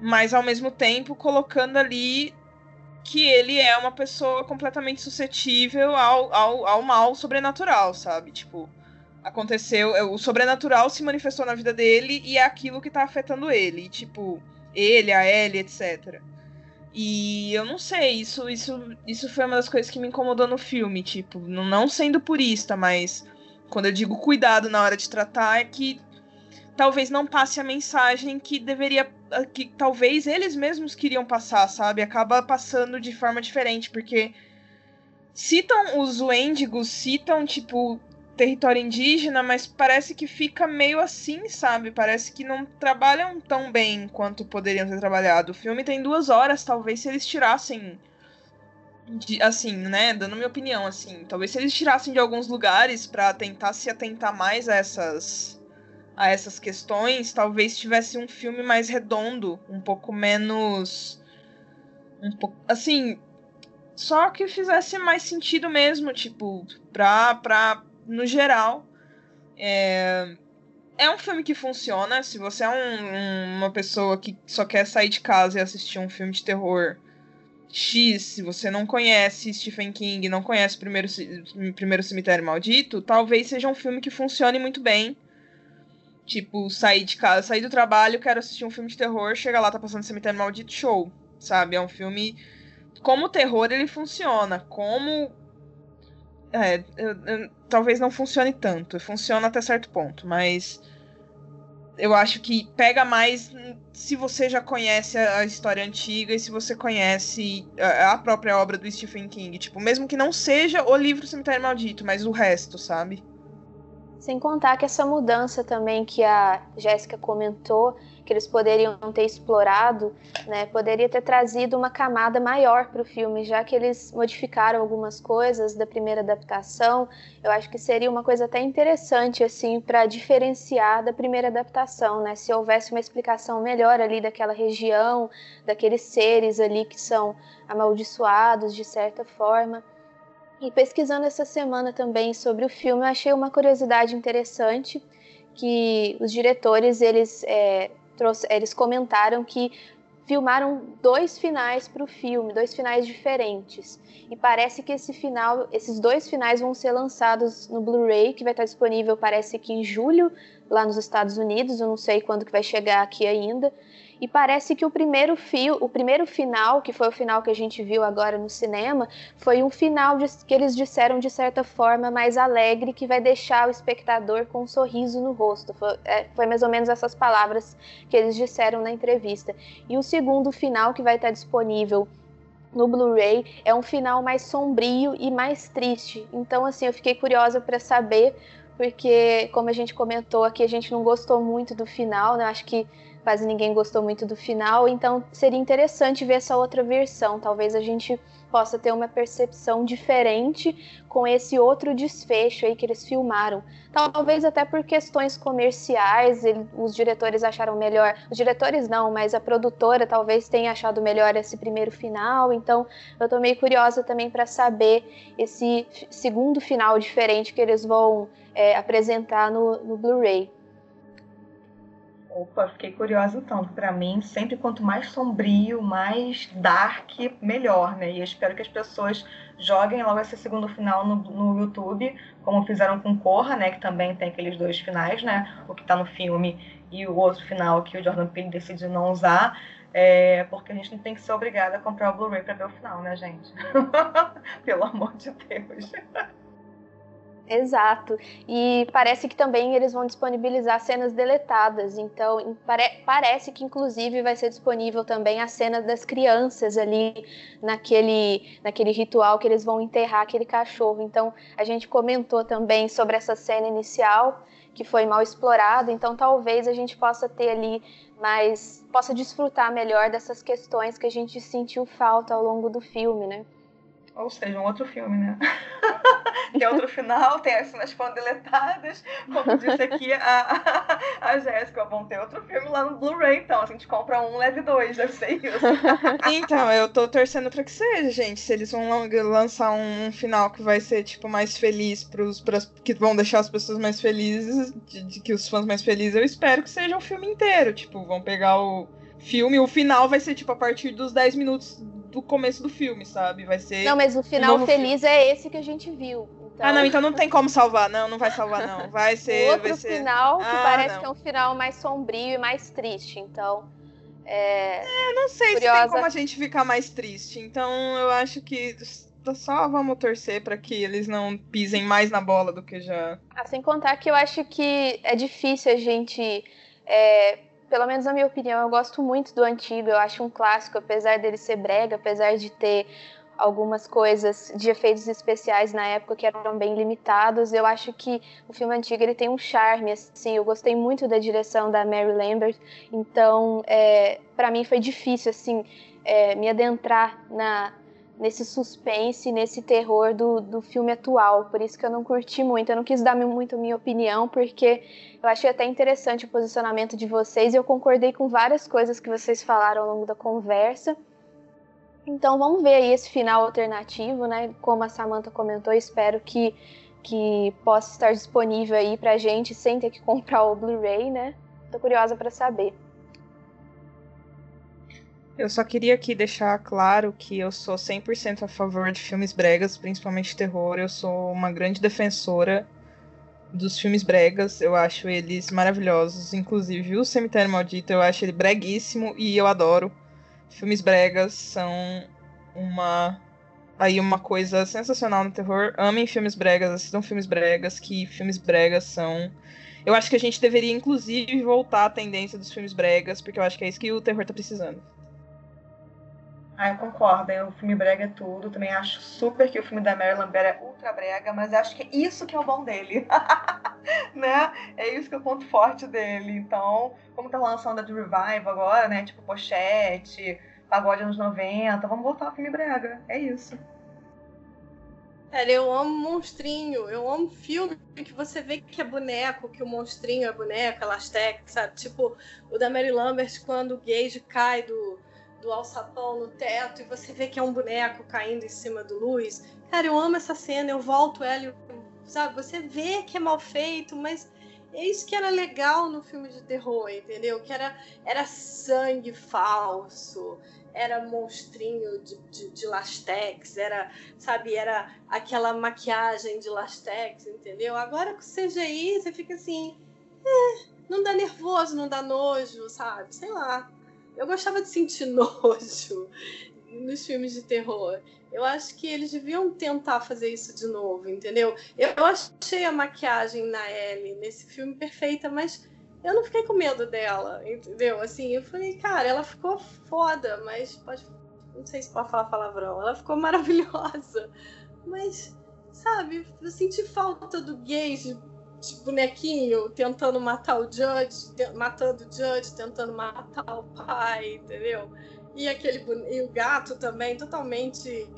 mas ao mesmo tempo colocando ali que ele é uma pessoa completamente suscetível ao, ao, ao mal sobrenatural, sabe? Tipo, aconteceu, é, o sobrenatural se manifestou na vida dele e é aquilo que tá afetando ele, tipo, ele, a Ellie, etc. E eu não sei, isso, isso, isso foi uma das coisas que me incomodou no filme, tipo, não sendo purista, mas quando eu digo cuidado na hora de tratar, é que talvez não passe a mensagem que deveria. que talvez eles mesmos queriam passar, sabe? Acaba passando de forma diferente, porque citam os Wendigos, citam, tipo, território indígena, mas parece que fica meio assim, sabe? Parece que não trabalham tão bem quanto poderiam ter trabalhado. O filme tem duas horas, talvez se eles tirassem. De, assim, né? Dando minha opinião, assim. Talvez se eles tirassem de alguns lugares para tentar se atentar mais a essas. a essas questões, talvez tivesse um filme mais redondo, um pouco menos. Um pouco. Assim. Só que fizesse mais sentido mesmo, tipo, pra, pra no geral, é, é um filme que funciona. Se você é um, uma pessoa que só quer sair de casa e assistir um filme de terror X, se você não conhece Stephen King, não conhece Primeiro, Primeiro Cemitério Maldito, talvez seja um filme que funcione muito bem. Tipo, sair de casa, sair do trabalho, quero assistir um filme de terror, chega lá, tá passando Cemitério Maldito, show. Sabe? É um filme. Como terror, ele funciona. Como é, eu, eu, talvez não funcione tanto. Funciona até certo ponto, mas eu acho que pega mais se você já conhece a história antiga e se você conhece a própria obra do Stephen King. Tipo, mesmo que não seja o livro Cemitério Maldito, mas o resto, sabe? Sem contar que essa mudança também que a Jéssica comentou, que eles poderiam ter explorado, né, poderia ter trazido uma camada maior para o filme, já que eles modificaram algumas coisas da primeira adaptação. Eu acho que seria uma coisa até interessante assim para diferenciar da primeira adaptação, né? Se houvesse uma explicação melhor ali daquela região, daqueles seres ali que são amaldiçoados de certa forma. E pesquisando essa semana também sobre o filme, eu achei uma curiosidade interessante que os diretores eles é, trouxe, eles comentaram que filmaram dois finais para o filme, dois finais diferentes. E parece que esse final, esses dois finais vão ser lançados no Blu-ray, que vai estar disponível parece que em julho lá nos Estados Unidos, eu não sei quando que vai chegar aqui ainda. E parece que o primeiro fio, o primeiro final, que foi o final que a gente viu agora no cinema, foi um final de, que eles disseram de certa forma mais alegre, que vai deixar o espectador com um sorriso no rosto. Foi, é, foi mais ou menos essas palavras que eles disseram na entrevista. E o segundo final, que vai estar disponível no Blu-ray é um final mais sombrio e mais triste. Então, assim, eu fiquei curiosa para saber, porque, como a gente comentou aqui, a gente não gostou muito do final, né? Acho que quase ninguém gostou muito do final, então seria interessante ver essa outra versão. Talvez a gente possa ter uma percepção diferente com esse outro desfecho aí que eles filmaram. Talvez até por questões comerciais, ele, os diretores acharam melhor. Os diretores não, mas a produtora talvez tenha achado melhor esse primeiro final. Então, eu tô meio curiosa também para saber esse segundo final diferente que eles vão é, apresentar no, no Blu-ray. Opa, fiquei curiosa então. Para mim, sempre quanto mais sombrio, mais dark, melhor, né? E eu espero que as pessoas joguem logo esse segundo final no, no YouTube, como fizeram com Corra, né? Que também tem aqueles dois finais, né? O que tá no filme e o outro final que o Jordan Peele decidiu não usar. É, porque a gente não tem que ser obrigada a comprar o Blu-ray para ver o final, né, gente? Pelo amor de Deus. Exato. E parece que também eles vão disponibilizar cenas deletadas. Então, pare parece que inclusive vai ser disponível também a cena das crianças ali naquele, naquele ritual que eles vão enterrar aquele cachorro. Então, a gente comentou também sobre essa cena inicial que foi mal explorada. Então, talvez a gente possa ter ali mais possa desfrutar melhor dessas questões que a gente sentiu falta ao longo do filme, né? Ou seja, um outro filme, né? tem outro final, tem as cenas foram deletadas. Como disse aqui a, a, a Jéssica, vão ter outro filme lá no Blu-ray, então. A gente compra um, leve dois, deve ser isso. então, eu tô torcendo pra que seja, gente. Se eles vão lançar um, final que vai ser, tipo, mais feliz pros, pras, que vão deixar as pessoas mais felizes, de, de que os fãs mais felizes, eu espero que seja o filme inteiro. Tipo, vão pegar o filme, o final vai ser, tipo, a partir dos 10 minutos do começo do filme, sabe? Vai ser. Não, mas o final um feliz filme. é esse que a gente viu. Então... Ah, não, então não tem como salvar. Não, não vai salvar, não. Vai ser. outro vai ser... final que ah, parece não. que é um final mais sombrio e mais triste. Então. É, é não sei curiosa... se tem como a gente ficar mais triste. Então eu acho que só vamos torcer para que eles não pisem mais na bola do que já. Ah, sem contar que eu acho que é difícil a gente é, pelo menos na minha opinião, eu gosto muito do antigo. Eu acho um clássico, apesar dele ser brega, apesar de ter algumas coisas de efeitos especiais na época que eram bem limitados. Eu acho que o filme antigo ele tem um charme, assim. Eu gostei muito da direção da Mary Lambert, então é, para mim foi difícil assim é, me adentrar na nesse suspense, nesse terror do, do filme atual. Por isso que eu não curti muito. Eu não quis dar muito minha opinião, porque eu achei até interessante o posicionamento de vocês e eu concordei com várias coisas que vocês falaram ao longo da conversa. Então vamos ver aí esse final alternativo, né? Como a Samantha comentou, espero que, que possa estar disponível aí pra gente sem ter que comprar o Blu-ray, né? Tô curiosa para saber. Eu só queria aqui deixar claro que eu sou 100% a favor de filmes bregas, principalmente terror. Eu sou uma grande defensora dos filmes bregas. Eu acho eles maravilhosos. Inclusive, o Cemitério Maldito, eu acho ele breguíssimo e eu adoro. Filmes bregas são uma aí uma coisa sensacional no terror. Amem filmes bregas, assistam filmes bregas, que filmes bregas são eu acho que a gente deveria, inclusive, voltar à tendência dos filmes bregas, porque eu acho que é isso que o terror tá precisando. Ah, eu concordo. O filme brega é tudo. Também acho super que o filme da Mary Lambert é ultra brega, mas acho que é isso que é o bom dele. né? É isso que é o ponto forte dele. Então, como tá lançando a de Revive agora, né? Tipo, pochete, pagode anos 90, vamos voltar ao filme brega. É isso. Cara, eu amo monstrinho, eu amo filme que você vê que é boneco, que o monstrinho é boneco, Elastec, sabe? Tipo o da Mary Lambert quando o Gage cai do, do alçapão no teto e você vê que é um boneco caindo em cima do Luz. Cara, eu amo essa cena, eu volto ela, sabe? Você vê que é mal feito, mas é isso que era legal no filme de terror, entendeu? Que era, era sangue falso, era monstrinho de, de, de, lastex, era, sabe, era aquela maquiagem de lastex, entendeu? Agora com CGI você fica assim, é, não dá nervoso, não dá nojo, sabe? Sei lá. Eu gostava de sentir nojo nos filmes de terror. Eu acho que eles deviam tentar fazer isso de novo, entendeu? Eu achei a maquiagem na Ellie nesse filme perfeita, mas eu não fiquei com medo dela, entendeu? Assim, eu falei, cara, ela ficou foda, mas pode. Não sei se pode falar palavrão. Ela ficou maravilhosa. Mas, sabe, eu senti falta do gay de, bonequinho tentando matar o Judge, matando o Judge, tentando matar o pai, entendeu? E aquele e o gato também, totalmente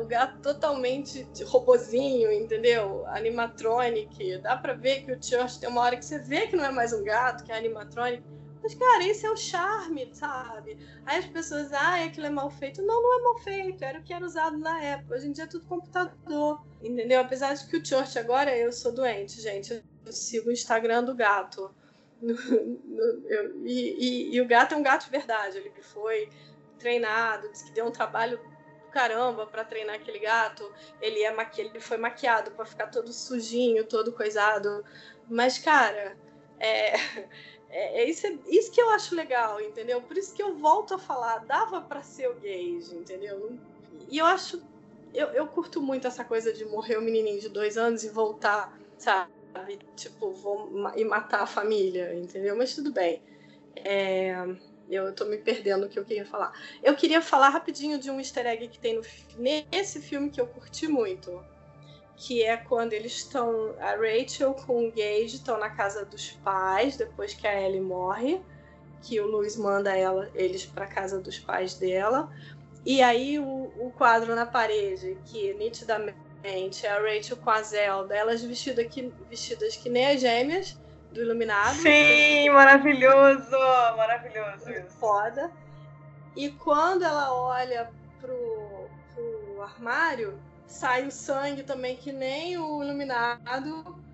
o gato totalmente robozinho, entendeu? Animatronic. Dá pra ver que o Church tem uma hora que você vê que não é mais um gato, que é animatronic. Mas, cara, esse é o charme, sabe? Aí as pessoas, ah, aquilo é mal feito. Não, não é mal feito. Era o que era usado na época. Hoje em dia é tudo computador, entendeu? Apesar de que o Church agora, eu sou doente, gente. Eu sigo o Instagram do gato. No, no, eu, e, e, e o gato é um gato de verdade. Ele foi treinado, disse que deu um trabalho caramba para treinar aquele gato. Ele é maqui... ele foi maquiado para ficar todo sujinho, todo coisado. Mas, cara, é... é, é isso, é isso que eu acho legal, entendeu? Por isso que eu volto a falar, dava para ser o gage, entendeu? E eu acho. Eu, eu curto muito essa coisa de morrer o menininho de dois anos e voltar, sabe? Tipo, vou e matar a família, entendeu? Mas tudo bem. É eu tô me perdendo o que eu queria falar. Eu queria falar rapidinho de um easter egg que tem no, nesse filme que eu curti muito. Que é quando eles estão. A Rachel com o Gage estão na casa dos pais, depois que a Ellie morre. Que o Luiz manda ela, eles para casa dos pais dela. E aí o, o quadro na parede, que nitidamente é a Rachel com a Zelda, elas vestidas que, vestidas que nem as gêmeas do Iluminado. Sim, maravilhoso! Maravilhoso isso. Foda. E quando ela olha pro, pro armário, sai o sangue também, que nem o Iluminado.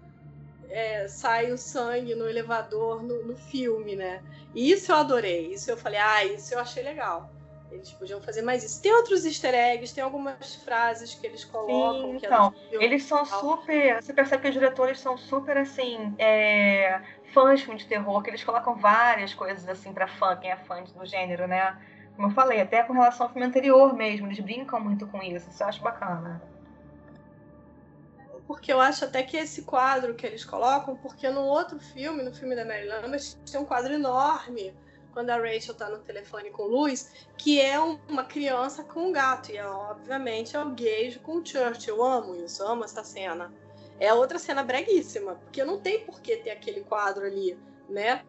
É, sai o sangue no elevador no, no filme, né? E isso eu adorei. Isso eu falei, ah, isso eu achei legal. Eles podiam fazer mais isso. Tem outros easter eggs, tem algumas frases que eles colocam. Sim, que então, é eles são super. Você percebe que os diretores são super assim. É, fãs de terror, que eles colocam várias coisas assim para fã, quem é fã do gênero, né? Como eu falei, até com relação ao filme anterior mesmo, eles brincam muito com isso. Isso eu acho bacana. Porque eu acho até que esse quadro que eles colocam, porque no outro filme, no filme da Mary Lambert, tem um quadro enorme quando a Rachel tá no telefone com Luz, que é uma criança com um gato. E é, obviamente é o Gage com o Church. Eu amo isso, eu amo essa cena. É outra cena breguíssima, porque não tem por que ter aquele quadro ali, né?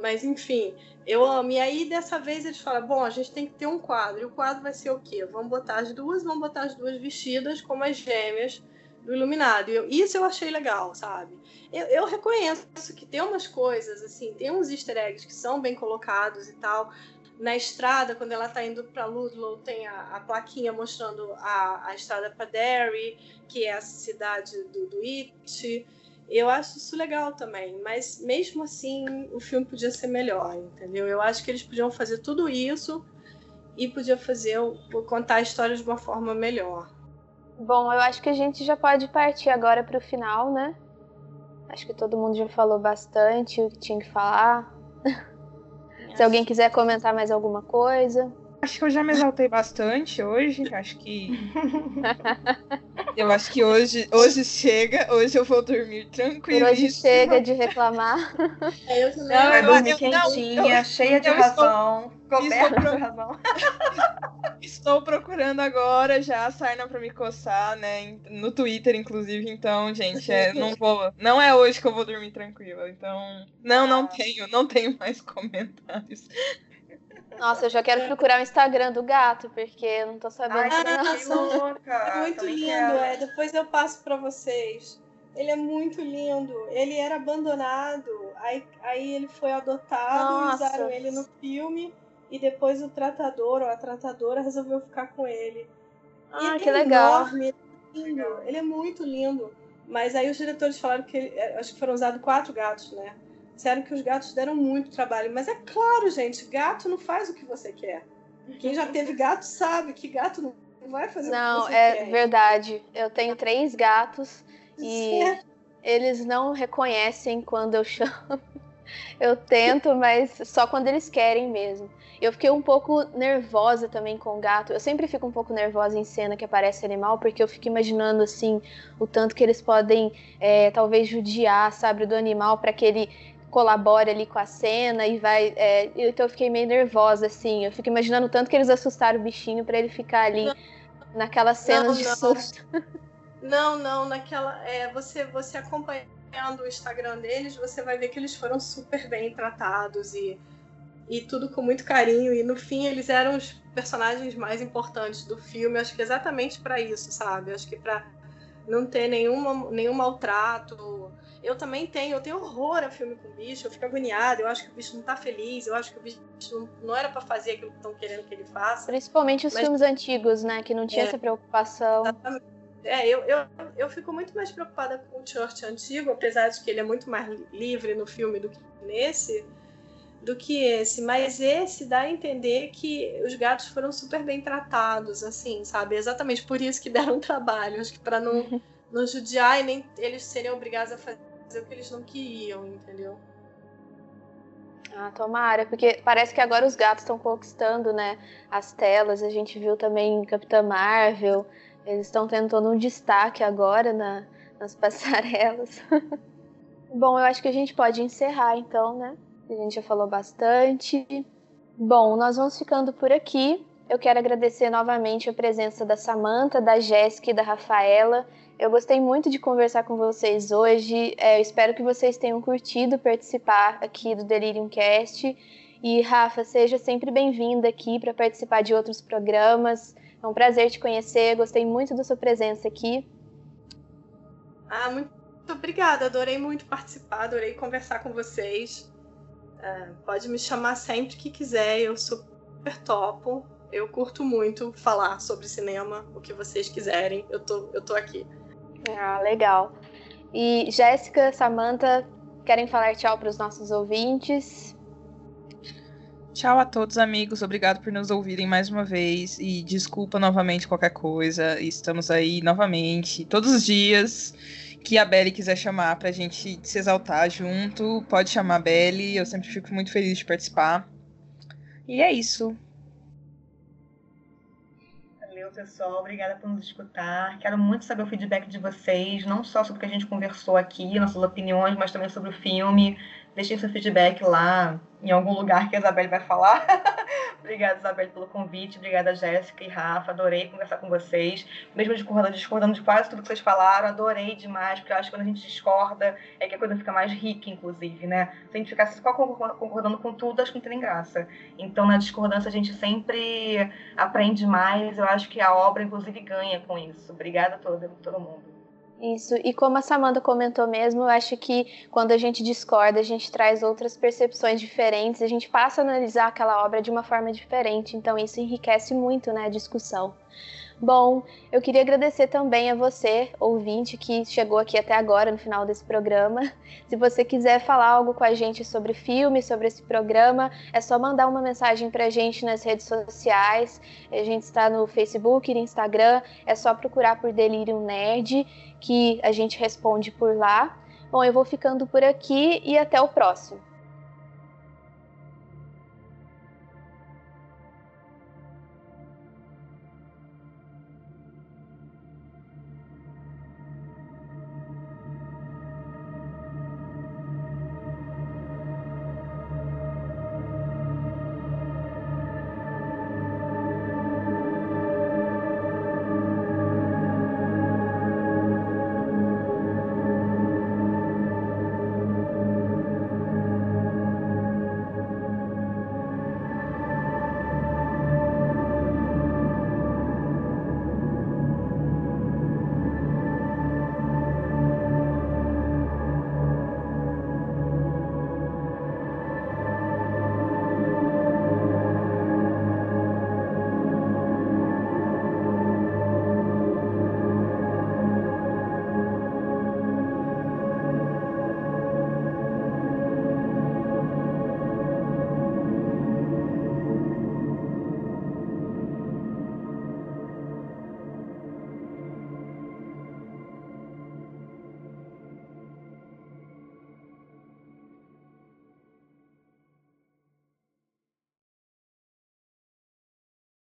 Mas enfim, eu amo. E aí dessa vez eles falam: bom, a gente tem que ter um quadro. E o quadro vai ser o quê? Vamos botar as duas, vamos botar as duas vestidas como as gêmeas do Iluminado. Eu, isso eu achei legal, sabe? Eu, eu, reconheço que tem umas coisas, assim, tem uns easter eggs que são bem colocados e tal. Na estrada, quando ela tá indo para Ludlow, tem a, a, plaquinha mostrando a, a estrada para Derry, que é a cidade do, do It. Eu acho isso legal também, mas mesmo assim o filme podia ser melhor, entendeu? Eu acho que eles podiam fazer tudo isso e podia fazer contar a história de uma forma melhor. Bom, eu acho que a gente já pode partir agora para o final, né? Acho que todo mundo já falou bastante o que tinha que falar. Se alguém quiser comentar mais alguma coisa. Acho que eu já me exaltei bastante hoje. Acho que Eu acho que hoje, hoje chega, hoje eu vou dormir tranquilo. Hoje chega de reclamar. É, eu também. Vai eu- dormir eu- quentinha, não, eu- cheia de eu estou- razão, coberta estou- de razão. Estou procurando agora já a sarna pra me coçar, né? No Twitter, inclusive. Então, gente, é, não vou. Não é hoje que eu vou dormir tranquila. Então. Não, não Ah. tenho, não tenho mais comentários. Nossa, eu já quero procurar o Instagram do gato, porque eu não tô sabendo. Ai, que louca. É muito também lindo, quero. é. Depois eu passo pra vocês. Ele é muito lindo. Ele era abandonado. Aí, aí ele foi adotado, Nossa. usaram ele no filme. E depois o tratador ou a tratadora resolveu ficar com ele. Ah, ele que é legal. enorme, lindo. Ele é muito lindo. Mas aí os diretores falaram que ele- é, acho que foram usados quatro gatos, né? Disseram que os gatos deram muito trabalho. Mas é claro, gente, gato não faz o que você quer. Quem já teve gato sabe que gato não vai fazer o Não, que você é quer. verdade. Eu tenho três gatos e É. eles não reconhecem quando eu chamo. Eu tento, mas só quando eles querem mesmo. Eu fiquei um pouco nervosa também com o gato. Eu sempre fico um pouco nervosa em cena que aparece animal, porque eu fico imaginando assim o tanto que eles podem é, talvez judiar, sabe, do animal para que ele colabore ali com a cena e vai. é, então eu fiquei meio nervosa assim. Eu fico imaginando tanto que eles assustaram o bichinho para ele ficar ali naquelas cenas Não, de não. susto. Não, não, naquela. É, você, você acompanhando o Instagram deles, você vai ver que eles foram super bem tratados e, e tudo com muito carinho. E no fim, eles eram os personagens mais importantes do filme. Acho que exatamente para isso, sabe? Acho que para não ter nenhuma, nenhum maltrato. Eu também tenho, eu tenho horror a filme com bicho, eu fico agoniada, eu acho que o bicho não tá feliz, eu acho que o bicho não, não era para fazer aquilo que estão querendo que ele faça. Principalmente os Mas- filmes antigos, né? Que não tinha É. essa preocupação. É, eu, eu, eu fico muito mais preocupada com o Church antigo, apesar de que ele é muito mais livre no filme do que nesse, do que esse. Mas esse dá a entender que os gatos foram super bem tratados, assim, sabe? Exatamente por isso que deram trabalho. Acho que para não, não judiar e nem eles serem obrigados a fazer o que eles não queriam, entendeu? Ah, tomara, porque parece que agora os gatos estão conquistando, né, as telas. A gente viu também Capitã Marvel. Eles estão tendo todo um destaque agora na, nas passarelas. Bom, eu acho que a gente pode encerrar então, né? A gente já falou bastante. Bom, nós vamos ficando por aqui. Eu quero agradecer novamente a presença da Samantha, da Jéssica e da Rafaela. Eu gostei muito de conversar com vocês hoje. É, espero que vocês tenham curtido participar aqui do Delirium Cast. E Rafa, seja sempre bem-vinda aqui para participar de outros programas. É um prazer te conhecer. Gostei muito da sua presença aqui. Ah, muito obrigada. Adorei muito participar, adorei conversar com vocês. É, pode me chamar sempre que quiser, eu super topo. Eu curto muito falar sobre cinema, o que vocês quiserem, eu tô, eu tô aqui. Ah, legal. E Jéssica, Samantha, querem falar tchau para os nossos ouvintes? Tchau a todos, amigos. Obrigado por nos ouvirem mais uma vez. E desculpa novamente qualquer coisa. Estamos aí novamente, todos os dias que a Belly quiser chamar pra gente se exaltar junto. Pode chamar a Belly. Eu sempre fico muito feliz de participar. E é isso. Valeu, pessoal. Obrigada por nos escutar. Quero muito saber o feedback de vocês, não só sobre o que a gente conversou aqui, nossas opiniões, mas também sobre o filme. Deixem seu feedback lá em algum lugar que a Isabelle vai falar. Obrigada, Isabelle, pelo convite. Obrigada, Jéssica e Rafa. Adorei conversar com vocês. Mesmo discordando, discordando de quase tudo que vocês falaram, adorei demais, porque eu acho que quando a gente discorda é que a coisa fica mais rica, inclusive, né? Se a gente ficasse só concordando com tudo, acho que não tem nem graça. Então, na discordância, a gente sempre aprende mais. Eu acho que a obra, inclusive, ganha com isso. Obrigada a todo, todo mundo. Isso, e como a Samantha comentou mesmo, eu acho que quando a gente discorda, a gente traz outras percepções diferentes, a gente passa a analisar aquela obra de uma forma diferente, então isso enriquece muito né, a discussão. Bom, eu queria agradecer também a você, ouvinte, que chegou aqui até agora no final desse programa. Se você quiser falar algo com a gente sobre filme, sobre esse programa, é só mandar uma mensagem pra gente nas redes sociais. A gente está no Facebook e no Instagram, é só procurar por Delirium Nerd, que a gente responde por lá. Bom, eu vou ficando por aqui e até o próximo.